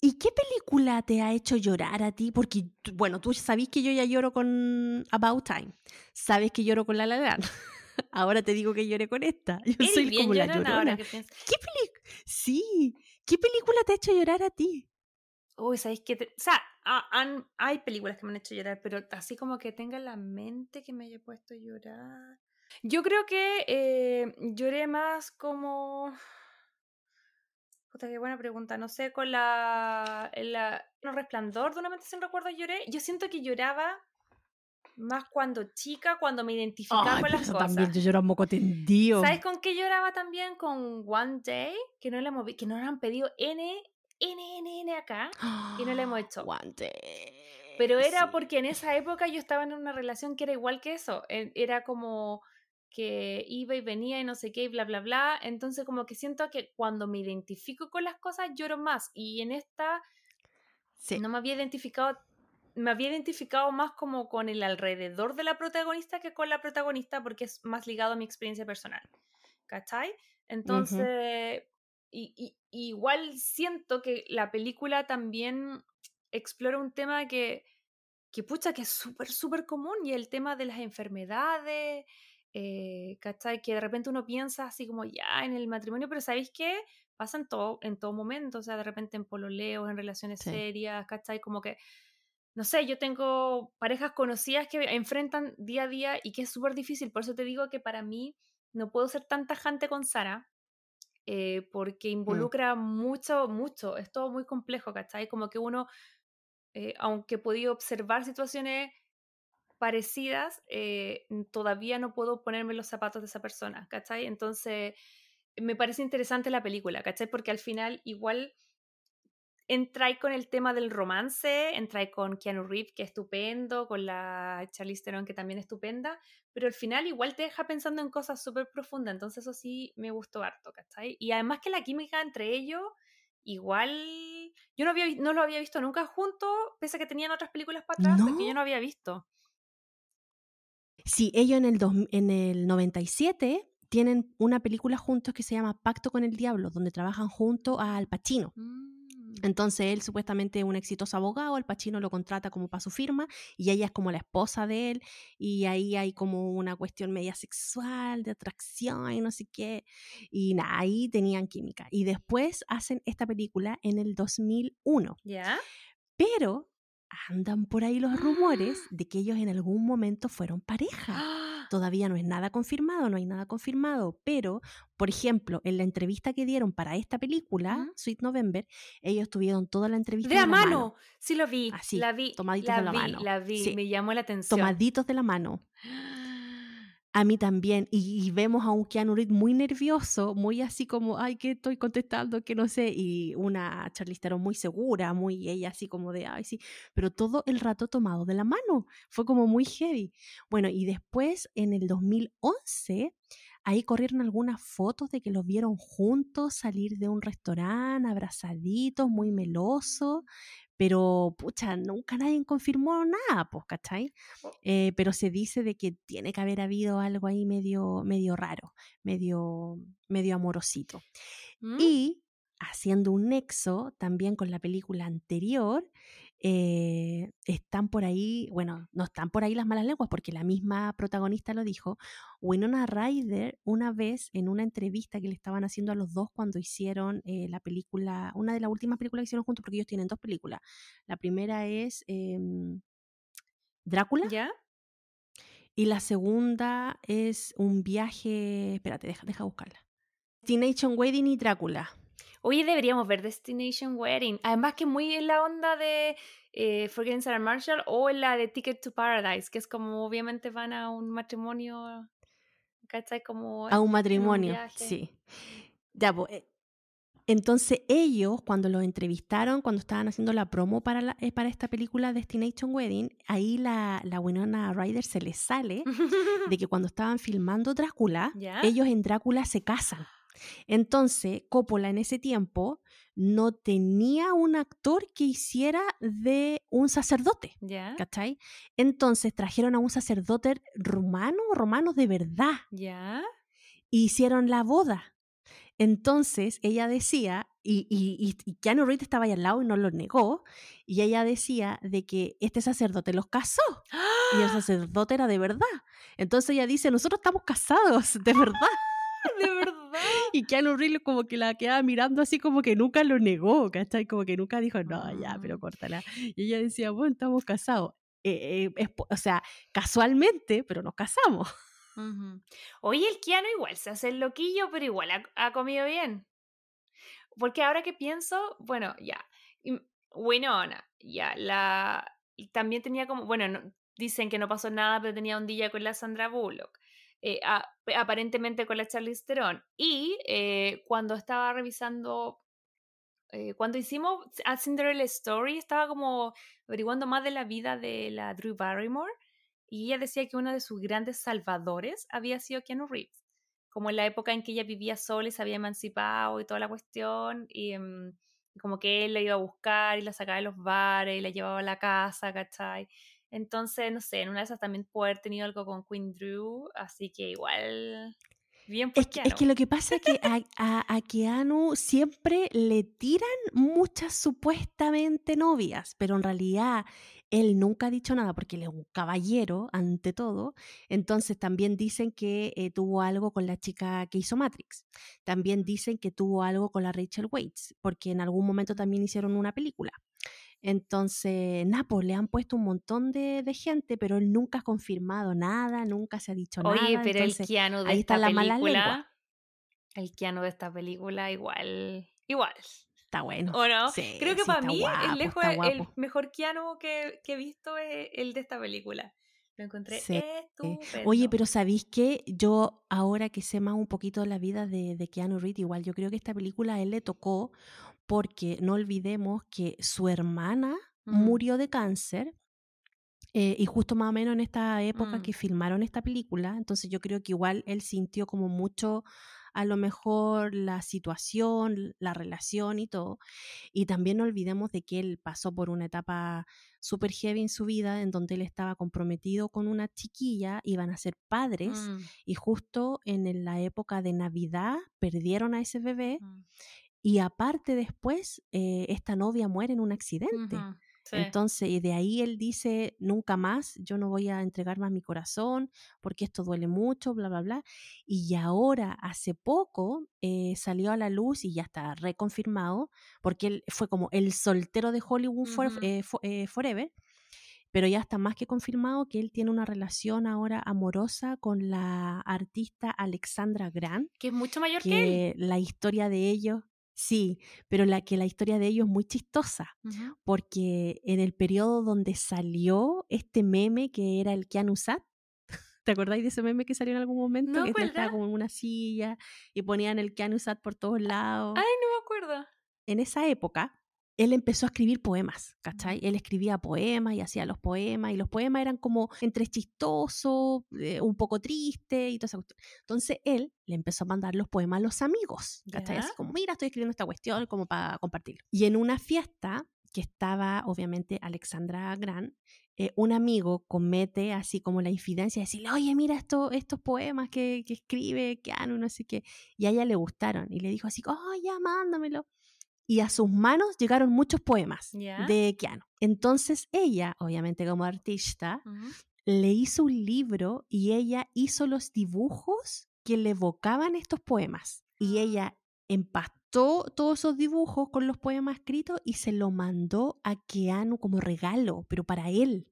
¿Y qué película te ha hecho llorar a ti? Porque, bueno, tú sabes que yo ya lloro con About Time. Sabes que lloro con La La Land. Ahora te digo que lloré con esta. Yo Eres soy bien como la llorona ahora que. ¿Qué película? Sí. ¿Qué película te ha hecho llorar a ti? Uy, ¿sabéis qué? Te- O sea, han- hay películas que me han hecho llorar, pero así como que tenga en la mente que me haya puesto a llorar. Yo creo que eh, lloré más como... Puta, qué buena pregunta. No sé, con la... la el resplandor de una mente sin recuerdo lloré. Yo siento que lloraba más cuando chica, cuando me identificaba Ay, con las eso cosas. también yo lloro a moco tendido. ¿Sabes con qué lloraba también? Con One Day, que no le hemos vi- que nos han pedido N, N, N, N acá, y no le hemos hecho. One day. Pero era Sí. porque en esa época yo estaba en una relación que era igual que eso. Era como que iba y venía y no sé qué y bla, bla, bla. Entonces como que siento que cuando me identifico con las cosas lloro más. Y en esta Sí. no me había identificado, me había identificado más como con el alrededor de la protagonista que con la protagonista porque es más ligado a mi experiencia personal. ¿Cachai? Entonces, y, y- y igual siento que la película también explora un tema que, que pucha, que es súper, súper común y el tema de las enfermedades. Eh, ¿Cachai? Que de repente uno piensa así como ya en el matrimonio, pero ¿sabéis qué? Pasa en todo, en todo momento, o sea, de repente en pololeos, en relaciones Sí. serias, ¿cachai? Como que, no sé, yo tengo parejas conocidas que enfrentan día a día y que es súper difícil, por eso te digo que para mí no puedo ser tan tajante con Sara, eh, porque involucra mucho, mucho, es todo muy complejo, ¿cachai? Como que uno, eh, aunque he podido observar situaciones parecidas, eh, todavía no puedo ponerme los zapatos de esa persona, ¿cachai? Entonces, me parece interesante la película, ¿cachai? Porque al final igual entra ahí con el tema del romance, entra ahí con Keanu Reeves, que es estupendo, con la Charlize Theron, que también es estupenda, pero al final igual te deja pensando en cosas súper profundas, entonces eso sí me gustó harto, ¿cachai? Y además que la química entre ellos, igual, yo no, había, no lo había visto nunca juntos, pese a que tenían otras películas para atrás, ¿No? yo no había visto. Sí, ellos en el, dos- en el 97 tienen una película juntos que se llama Pacto con el Diablo, donde trabajan junto a Al Pacino. Entonces él supuestamente es un exitoso abogado, Al Pacino lo contrata como para su firma y ella es como la esposa de él y ahí hay como una cuestión media sexual, de atracción y no sé qué. Y nada, ahí tenían química. Y después hacen esta película en el 2001. ¿Ya? Pero andan por ahí los rumores de que ellos en algún momento fueron pareja. Todavía no es nada confirmado, no hay nada confirmado, pero, por ejemplo, en la entrevista que dieron para esta película, Ujú. Sweet November, ellos tuvieron toda la entrevista De la la mano. Sí lo vi. Así, la vi. tomaditos la de la vi, mano. La vi. Sí. Me llamó la atención. tomaditos de la mano. A mí también. Y, vemos a un Keanu Reeves muy nervioso, muy así como, ay, que estoy contestando, que no sé. Y una Charlize Theron muy segura, muy ella así como de, ay, sí. Pero todo el rato tomado de la mano. Fue como muy heavy. Bueno, y después en el 2011, ahí corrieron algunas fotos de que los vieron juntos salir de un restaurante, abrazaditos, muy melosos. Pero, pucha, nunca nadie confirmó nada, pues, ¿cachai? Oh. Eh, pero se dice de que tiene que haber habido algo ahí medio, medio raro, medio, medio amorosito. ¿Mm? Y haciendo un nexo también con la película anterior, eh, están por ahí, bueno, no están por ahí las malas lenguas porque la misma protagonista lo dijo. Winona Ryder una vez en una entrevista que le estaban haciendo a los dos cuando hicieron eh, la película, una de las últimas películas que hicieron juntos porque ellos tienen dos películas. La primera es em, Drácula. ¿Ya? Y la segunda es un viaje. Espérate, deja, deja buscarla. Destination Wedding y Drácula. Oye, deberíamos ver Destination Wedding. Además que muy en la onda de eh, Forgetting Sarah Marshall o en la de Ticket to Paradise, que es como obviamente van a un matrimonio, ¿cachai? Como A un matrimonio. Sí. Ya, po, eh, entonces ellos, cuando los entrevistaron, cuando estaban haciendo la promo para, la- eh, para esta película Destination Wedding, ahí la, la Winona Ryder se les sale de que cuando estaban filmando Drácula, ¿Ya? ellos en Drácula se casan. Entonces, Coppola en ese tiempo no tenía un actor que hiciera de un sacerdote, ¿Ya? ¿cachai? Entonces trajeron a un sacerdote rumano, romano de verdad, ¿Ya? e hicieron la boda. Entonces ella decía, y, y, y, Keanu Reeves estaba ahí al lado y no lo negó, y ella decía de que este sacerdote los casó y el sacerdote era de verdad. Entonces ella dice, nosotros estamos casados, de verdad. De verdad. Y Keanu Reeves como que la quedaba mirando así como que nunca lo negó, ¿cachai? Como que nunca dijo, no, ya, Ah. pero córtala. Y ella decía, bueno, estamos casados. Eh, eh, o sea, casualmente, pero nos casamos. Ujú. Oye, el Keanu igual se hace el loquillo, pero igual ha, ha comido bien. Porque ahora que pienso, bueno, ya. Winona, ya, la, también tenía como, bueno, no- dicen que no pasó nada, pero tenía un día con la Sandra Bullock. Eh, aparentemente con la Charlize Theron. Y eh, cuando estaba revisando, eh, cuando hicimos a Cinderella Story, estaba como averiguando más de la vida de la Drew Barrymore. Y ella decía que uno de sus grandes salvadores había sido Keanu Reeves. Como en la época en que ella vivía sola y se había emancipado y toda la cuestión. Y em, como que él la iba a buscar y la sacaba de los bares y la llevaba a la casa, ¿cachai? Entonces, no sé, en una de esas también puede haber tenido algo con Queen Drew, así que igual. Bien Es que, es que lo que pasa es que a, a, a Keanu siempre le tiran muchas supuestamente novias, pero en realidad él nunca ha dicho nada porque él es un caballero ante todo. Entonces también dicen que eh, tuvo algo con la chica que hizo Matrix. También dicen que tuvo algo con la Rachel Waits, porque en algún momento también hicieron una película. Entonces, Napo le han puesto un montón de, de gente, pero él nunca ha confirmado nada, nunca se ha dicho Oye, nada. pero entonces, el Keanu de ahí esta está la mala película. lengua. El Keanu de esta película, igual. Igual. Está bueno. ¿O no? Sí, Creo que sí, para mí, guapo, el, lejos, el mejor Keanu que, que he visto es el de esta película. Lo encontré Sí. estupendo. Oye, pero ¿sabéis qué? Yo, ahora que sé más un poquito de la vida de, de Keanu Reeves, igual yo creo que esta película a él le tocó porque no olvidemos que su hermana Ujú. murió de cáncer eh, y justo más o menos en esta época Mm. que filmaron esta película, entonces yo creo que igual él sintió como mucho a lo mejor la situación, la relación y todo. Y también no olvidemos de que él pasó por una etapa súper heavy en su vida, en donde él estaba comprometido con una chiquilla, iban a ser padres, Mm, y justo en la época de Navidad perdieron a ese bebé, mm, y aparte después, eh, esta novia muere en un accidente. sí. Entonces, y de ahí él dice, nunca más, yo no voy a entregar más mi corazón, porque esto duele mucho, bla, bla, bla. Y ahora, hace poco, eh, salió a la luz y ya está reconfirmado, porque él fue como el soltero de Hollywood for- eh, eh, Forever, pero ya está más que confirmado que él tiene una relación ahora amorosa con la artista Alexandra Grant, que es mucho mayor que, él. que la historia de ellos, sí, pero la que la historia de ellos es muy chistosa porque en el periodo donde salió este meme que era el Keanu Sat, ¿te acordáis de ese meme que salió en algún momento? No, que ¿cuál estaba como en una silla y ponían el Keanu Sat por todos lados. Ay, no me acuerdo. En esa época, él empezó a escribir poemas, ¿cachai? Él escribía poemas y hacía los poemas, y los poemas eran como entre chistosos, eh, un poco triste y esa cuestión. Entonces él le empezó a mandar los poemas a los amigos, ¿cachai? Ya. Así como, mira, estoy escribiendo esta cuestión como para compartirlo. Y en una fiesta que estaba, obviamente, Alexandra Gran, eh, un amigo comete así como la infidencia de decirle, oye, mira esto, estos poemas que, que escribe Keanu, no sé qué. Y a ella le gustaron. Y le dijo así, oh, ya, mándamelo y a sus manos llegaron muchos poemas de Keanu. Entonces ella, obviamente como artista, le hizo un libro y ella hizo los dibujos que le evocaban estos poemas. Y Ah. ella empastó todos esos dibujos con los poemas escritos y se lo mandó a Keanu como regalo, pero para él.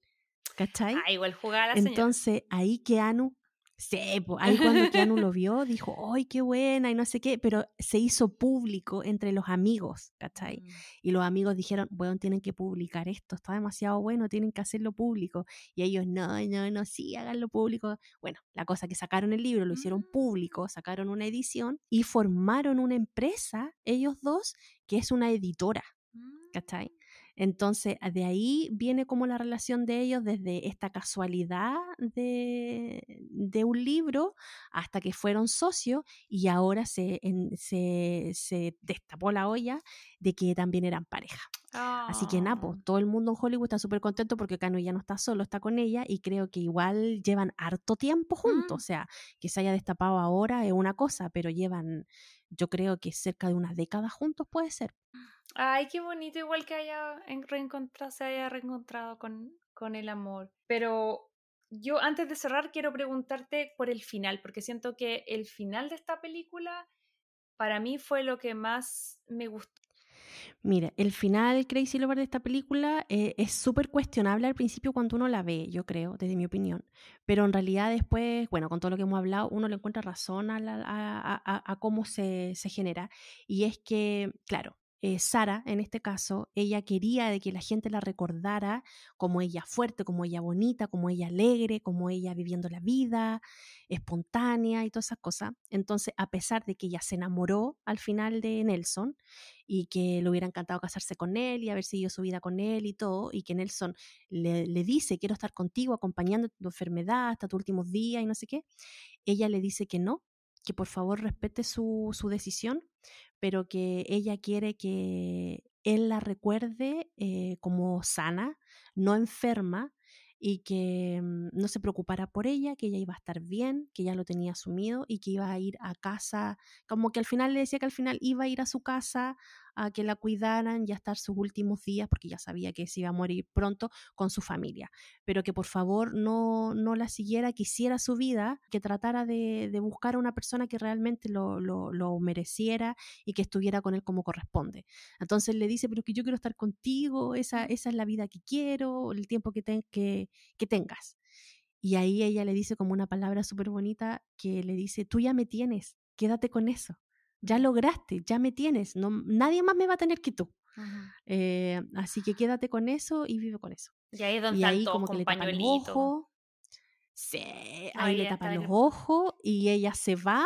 ¿Cachai? Ah, igual jugaba la señora. Entonces ahí Keanu, sí, po, ahí cuando Keanu lo vio, dijo, ¡ay, qué buena! y no sé qué, pero se hizo público entre los amigos, ¿cachai? Mm. Y los amigos dijeron, bueno, tienen que publicar esto, está demasiado bueno, tienen que hacerlo público. Y ellos, no, no, no, sí, háganlo público. Bueno, la cosa que sacaron el libro, lo hicieron Mm. público, sacaron una edición y formaron una empresa, ellos dos, que es una editora. Mm. ¿cachai? Entonces, de ahí viene como la relación de ellos desde esta casualidad de, de un libro hasta que fueron socios y ahora se, en- se, se destapó la olla de que también eran pareja. Así que nada, pues, Ah. todo el mundo en Hollywood está súper contento porque Cano ya no está solo, está con ella y creo que igual llevan harto tiempo juntos. Mm. O sea, que se haya destapado ahora es una cosa, pero llevan, yo creo que cerca de una década juntos puede ser. Ay, qué bonito, igual que haya en- reencontrado, se haya reencontrado con, con el amor. Pero yo antes de cerrar quiero preguntarte por el final, porque siento que el final de esta película para mí fue lo que más me gustó. Mira, el final Crazy Lover de esta película eh, es súper cuestionable al principio cuando uno la ve, yo creo, desde mi opinión. Pero en realidad después, bueno, con todo lo que hemos hablado, uno le encuentra razón a, la- cómo se genera. Y es que, claro, eh, Sara, en este caso, ella quería de que la gente la recordara como ella fuerte, como ella bonita, como ella alegre, como ella viviendo la vida, espontánea y todas esas cosas. Entonces, a pesar de que ella se enamoró al final de Nelson y que le hubiera encantado casarse con él y haber seguido su vida con él y todo, y que Nelson le, le dice, quiero estar contigo, acompañando tu enfermedad hasta tus últimos días y no sé qué, ella le dice que no, que por favor respete su, su decisión, pero que ella quiere que él la recuerde eh, como sana, no enferma, y que mm, no se preocupara por ella, que ella iba a estar bien, que ya lo tenía asumido y que iba a ir a casa, como que al final le decía que al final iba a ir a su casa a que la cuidaran y a estar sus últimos días, porque ya sabía que se iba a morir pronto con su familia, pero que por favor no, no la siguiera, que hiciera su vida, que tratara de, de buscar a una persona que realmente lo, lo, lo, mereciera y que estuviera con él como corresponde. Entonces le dice, pero que yo quiero estar contigo, esa, esa es la vida que quiero, el tiempo que, ten, que, que tengas. Y ahí ella le dice como una palabra súper bonita que le dice, tú ya me tienes, quédate con eso ya lograste, ya me tienes, no, nadie más me va a tener que tú. Eh, así que quédate con eso y vive con eso. Y ahí, donde y ahí como que le tapa los ojos. Sí, ahí le tapa los ojos y ella se va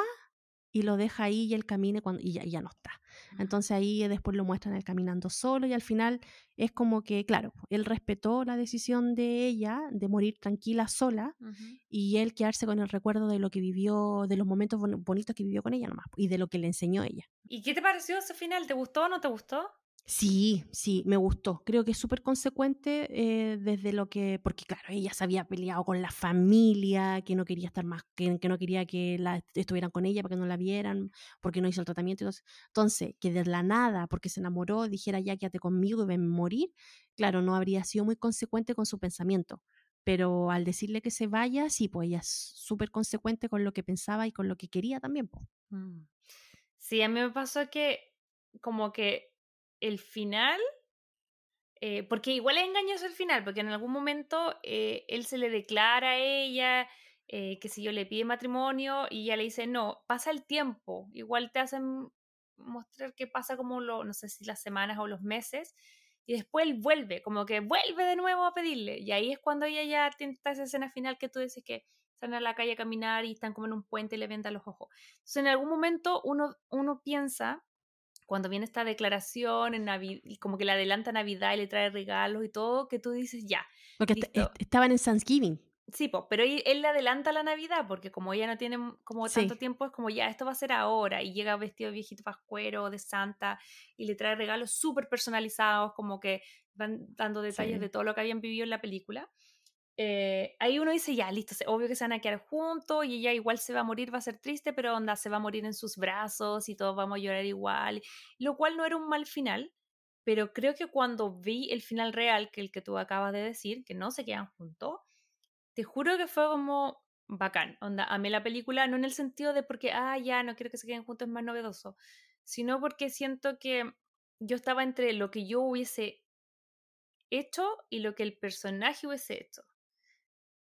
y lo deja ahí y él camina cuando, y, ya, ya no está. Entonces ahí después lo muestran él caminando solo y al final es como que, claro, él respetó la decisión de ella de morir tranquila sola uh -huh. y él quedarse con el recuerdo de lo que vivió, de los momentos bonitos que vivió con ella nomás y de lo que le enseñó ella. ¿Y qué te pareció ese final? ¿Te gustó o no te gustó? Sí, sí, me gustó. Creo que es súper consecuente eh, desde lo que, porque claro, ella se había peleado con la familia, que no quería estar más, que, que no quería que estuvieran con ella para que no la vieran, porque no hizo el tratamiento. Entonces, entonces, que de la nada, porque se enamoró, dijera ya quédate conmigo y ven morir, claro, no habría sido muy consecuente con su pensamiento. Pero al decirle que se vaya, sí, pues ella es súper consecuente con lo que pensaba y con lo que quería también. Pues. Sí, a mí me pasó que como que el final, eh, porque igual es engañoso el final, porque en algún momento eh, él se le declara a ella eh, que si yo le pide matrimonio y ella le dice no, pasa el tiempo, igual te hacen mostrar que pasa como lo, no sé si las semanas o los meses, y después él vuelve, como que vuelve de nuevo a pedirle, y ahí es cuando ella ya tiene esa escena final que tú dices que están a la calle a caminar y están como en un puente y le vendan los ojos. Entonces en algún momento uno, uno piensa cuando viene esta declaración en Navidad, y como que le adelanta Navidad y le trae regalos y todo, que tú dices, ya. Porque est estaban en Thanksgiving. Sí, pues, pero él, él, le adelanta la Navidad, porque como ella no tiene como tanto sí. tiempo, es como ya, esto va a ser ahora, y llega vestido de viejito pascuero, de santa, y le trae regalos súper personalizados, como que van dando detalles sí. de todo lo que habían vivido en la película. Eh, ahí uno dice, ya, listo, obvio que se van a quedar juntos y ella igual se va a morir, va a ser triste, pero onda, se va a morir en sus brazos y todos vamos a llorar igual, lo cual no era un mal final, pero creo que cuando vi el final real, que el que tú acabas de decir, que no se quedan juntos, te juro que fue como bacán, onda, amé la película, no en el sentido de porque, ah, ya, no quiero que se queden juntos, es más novedoso, sino porque siento que yo estaba entre lo que yo hubiese hecho y lo que el personaje hubiese hecho.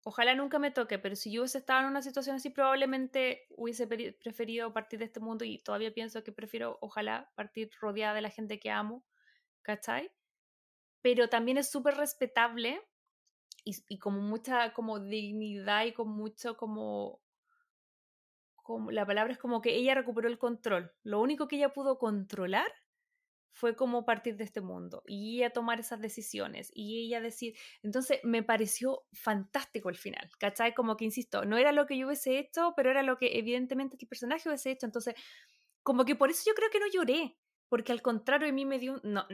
Ojalá nunca me toque, pero si yo hubiese estado en una situación así, probablemente hubiese preferido partir de este mundo y todavía pienso que prefiero, ojalá, partir rodeada de la gente que amo, ¿cachai? Pero también es súper respetable y, y, como mucha como dignidad y con mucho como, como... La palabra es como que ella recuperó el control. Lo único que ella pudo controlar fue como partir de este mundo y ella tomar esas decisiones y ella decir, entonces me pareció fantástico el final, ¿cachai? Como que, insisto, no era lo que yo hubiese hecho, pero era lo que evidentemente el personaje hubiese hecho, entonces, como que por eso yo creo que no lloré, porque al contrario a mí me dio, no,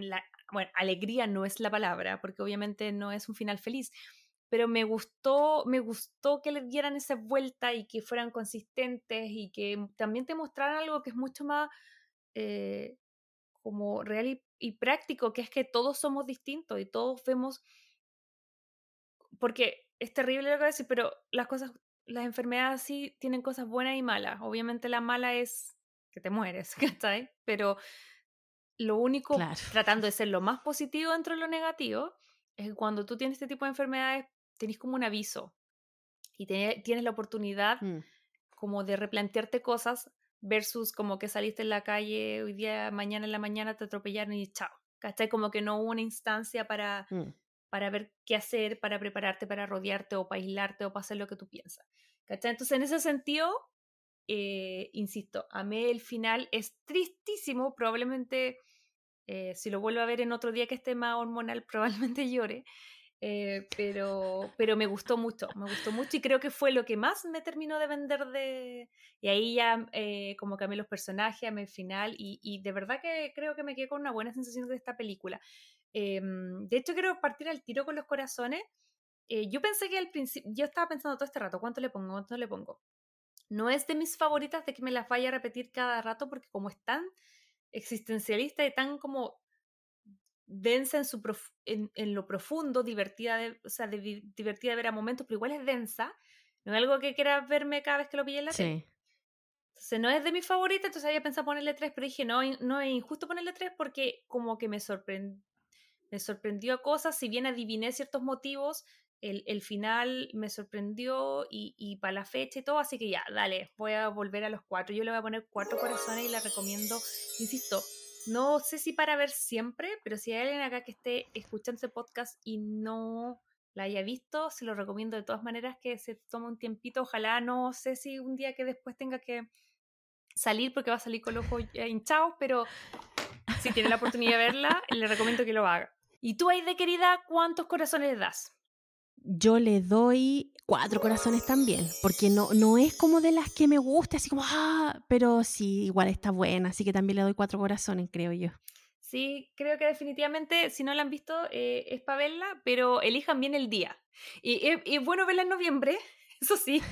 bueno, alegría no es la palabra, porque obviamente no es un final feliz, pero me gustó, me gustó que le dieran esa vuelta y que fueran consistentes y que también te mostraran algo que es mucho más... Eh, como real y, y, práctico, que es que todos somos distintos y todos vemos, porque es terrible lo que voy a decir, pero las cosas, las enfermedades sí tienen cosas buenas y malas. Obviamente la mala es que te mueres, ¿cachai? Pero lo único, claro. tratando de ser lo más positivo dentro de lo negativo, es que cuando tú tienes este tipo de enfermedades, tenés como un aviso y te, tienes la oportunidad mm. como de replantearte cosas versus como que saliste en la calle hoy día, mañana en la mañana te atropellaron y chao. ¿Cachai? Como que no hubo una instancia para, Mm. para ver qué hacer, para prepararte, para rodearte o para aislarte o para hacer lo que tú piensas. ¿Cachai? Entonces, en ese sentido, eh, insisto, amé el final, es tristísimo, probablemente eh, si lo vuelvo a ver en otro día que esté más hormonal, probablemente llore, eh, pero, pero me gustó mucho, me gustó mucho y creo que fue lo que más me terminó de vender de... Y ahí ya eh, como amé los personajes, amé el final y, y de verdad que creo que me quedé con una buena sensación de esta película. Em, de hecho, quiero partir al tiro con los corazones. Eh, yo pensé que al principio, yo estaba pensando todo este rato, ¿cuánto le pongo? ¿Cuánto le pongo? No es de mis favoritas de que me las vaya a repetir cada rato porque como es tan existencialista y tan como densa en, su prof- en, en lo profundo, divertida de, o sea, de divertida de ver a momentos, pero igual es densa. No es algo que quiera verme cada vez que lo pille en la tele. Sí. Entonces no es de mis favoritas, entonces había pensado ponerle tres, pero dije, no, no es injusto ponerle tres porque como que me, sorprend- me sorprendió cosas, si bien adiviné ciertos motivos, el, el final me sorprendió y, y para la fecha y todo, así que ya, dale, voy a volver a los cuatro. Yo le voy a poner cuatro corazones y la recomiendo, insisto, no sé si para ver siempre, pero si hay alguien acá que esté escuchando este podcast y no la haya visto, se lo recomiendo de todas maneras que se tome un tiempito. Ojalá no sé si un día que después tenga que salir porque va a salir con los ojos hinchados, pero si tiene la oportunidad de verla, le recomiendo que lo haga. Y tú, de querida, ¿cuántos corazones le das? Yo le doy cuatro corazones también, porque no, no es como de las que me gusta, así como, ah, pero sí, igual está buena, así que también le doy cuatro corazones, creo yo. Sí, creo que definitivamente, si no la han visto, eh, es para verla, pero elijan bien el día. Y es y es bueno verla en noviembre, eso sí.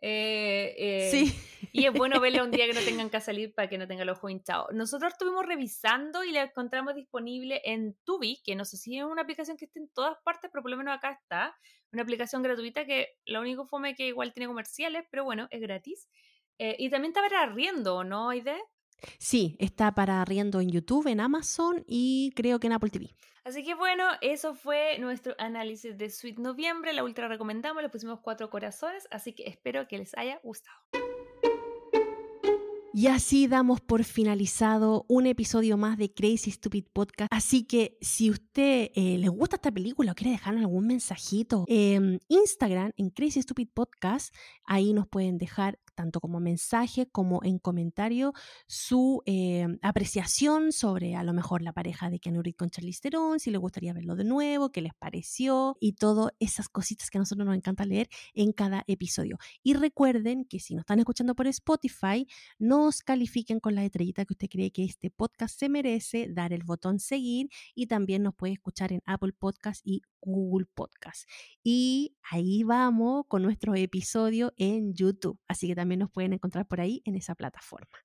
Eh, eh, sí. Y es bueno verla un día que no tengan que salir para que no tenga el ojo hinchado. Nosotros estuvimos revisando y la encontramos disponible en Tubi, que no sé si es una aplicación que esté en todas partes, pero por lo menos acá está. Una aplicación gratuita que lo único fome que igual tiene comerciales, pero bueno, es gratis. Eh, y también está para riendo, ¿no, Aide? Sí, está para arriendo en YouTube, en Amazon y creo que en Apple TV. Así que bueno, eso fue nuestro análisis de Sweet Noviembre. La ultra recomendamos, le pusimos cuatro corazones, así que espero que les haya gustado. Y así damos por finalizado un episodio más de Crazy Stupid Podcast. Así que si usted eh, le gusta esta película o quiere dejar algún mensajito, en Instagram, en Crazy Stupid Podcast, ahí nos pueden dejar tanto como mensaje como en comentario su eh, apreciación sobre a lo mejor la pareja de Keanu Reeves con Charlize Theron, si les gustaría verlo de nuevo, qué les pareció y todas esas cositas que a nosotros nos encanta leer en cada episodio. Y recuerden que si nos están escuchando por Spotify, nos califiquen con la estrellita que usted cree que este podcast se merece, dar el botón seguir y también nos puede escuchar en Apple Podcast y Google Podcast. Y ahí vamos con nuestro episodio en YouTube, así que también nos pueden encontrar por ahí en esa plataforma.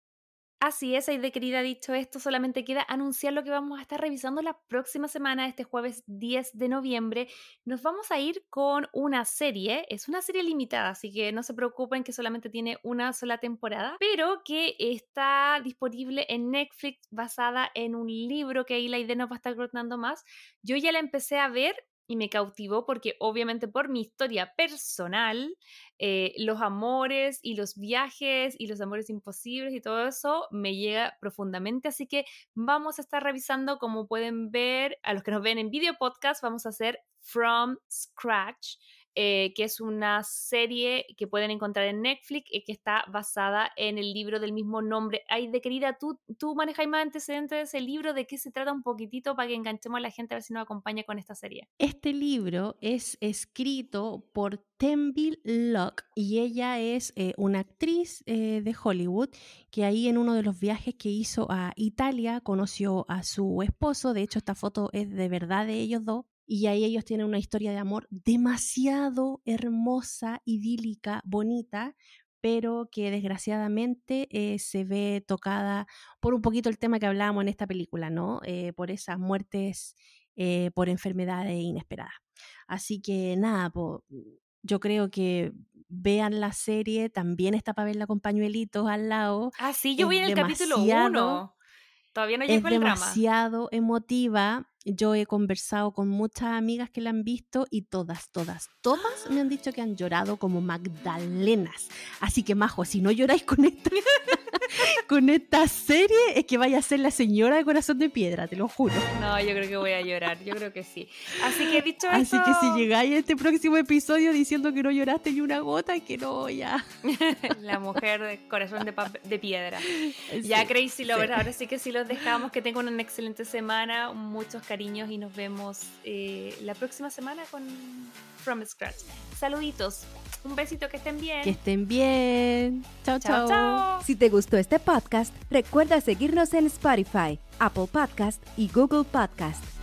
Así es, de querida, dicho esto, solamente queda anunciar lo que vamos a estar revisando la próxima semana, este jueves 10 de noviembre. Nos vamos a ir con una serie, es una serie limitada, así que no se preocupen que solamente tiene una sola temporada, pero que está disponible en Netflix basada en un libro que ahí la idea nos va a estar contando más. Yo ya la empecé a ver y me cautivó porque obviamente por mi historia personal, eh, los amores y los viajes y los amores imposibles y todo eso me llega profundamente. Así que vamos a estar revisando, como pueden ver, a los que nos ven en video podcast, vamos a hacer From Scratch. Eh, que es una serie que pueden encontrar en Netflix y que está basada en el libro del mismo nombre. Ay, de querida, ¿tú, tú manejas más antecedentes de ese libro, ¿de qué se trata un poquitito para que enganchemos a la gente a ver si nos acompaña con esta serie? Este libro es escrito por Tenville Locke y ella es eh, una actriz eh, de Hollywood que ahí en uno de los viajes que hizo a Italia conoció a su esposo, de hecho esta foto es de verdad de ellos dos y ahí ellos tienen una historia de amor demasiado hermosa, idílica, bonita, pero que desgraciadamente eh, se ve tocada por un poquito el tema que hablábamos en esta película, ¿no? Eh, por esas muertes eh, por enfermedades inesperadas. Así que nada, po, yo creo que vean la serie, también está para verla con pañuelitos al lado. Ah, sí, yo Es voy en el capítulo demasiado- 1. Todavía no Es llegó drama. demasiado emotiva. Yo he conversado con muchas amigas que la han visto y todas, todas, todas me han dicho que han llorado como Magdalenas. Así que, Majo, si no lloráis con esto, con esta serie es que vaya a ser la señora de corazón de piedra, te lo juro. No, yo creo que voy a llorar, yo creo que sí. Así que dicho Así eso... que si llegáis a este próximo episodio diciendo que no lloraste ni una gota, que no, ya. la mujer de corazón de, de piedra. Ya, Sí, Crazy Lovers, sí. ahora sí que sí los dejamos. Que tengan una excelente semana, muchos cariños y nos vemos eh, la próxima semana con From Scratch. Saluditos, un besito, que estén bien. Que estén bien. Chao, chao, chao. chao. Si te gustó este recuerda seguirnos en Spotify, Apple Podcast y Google Podcast.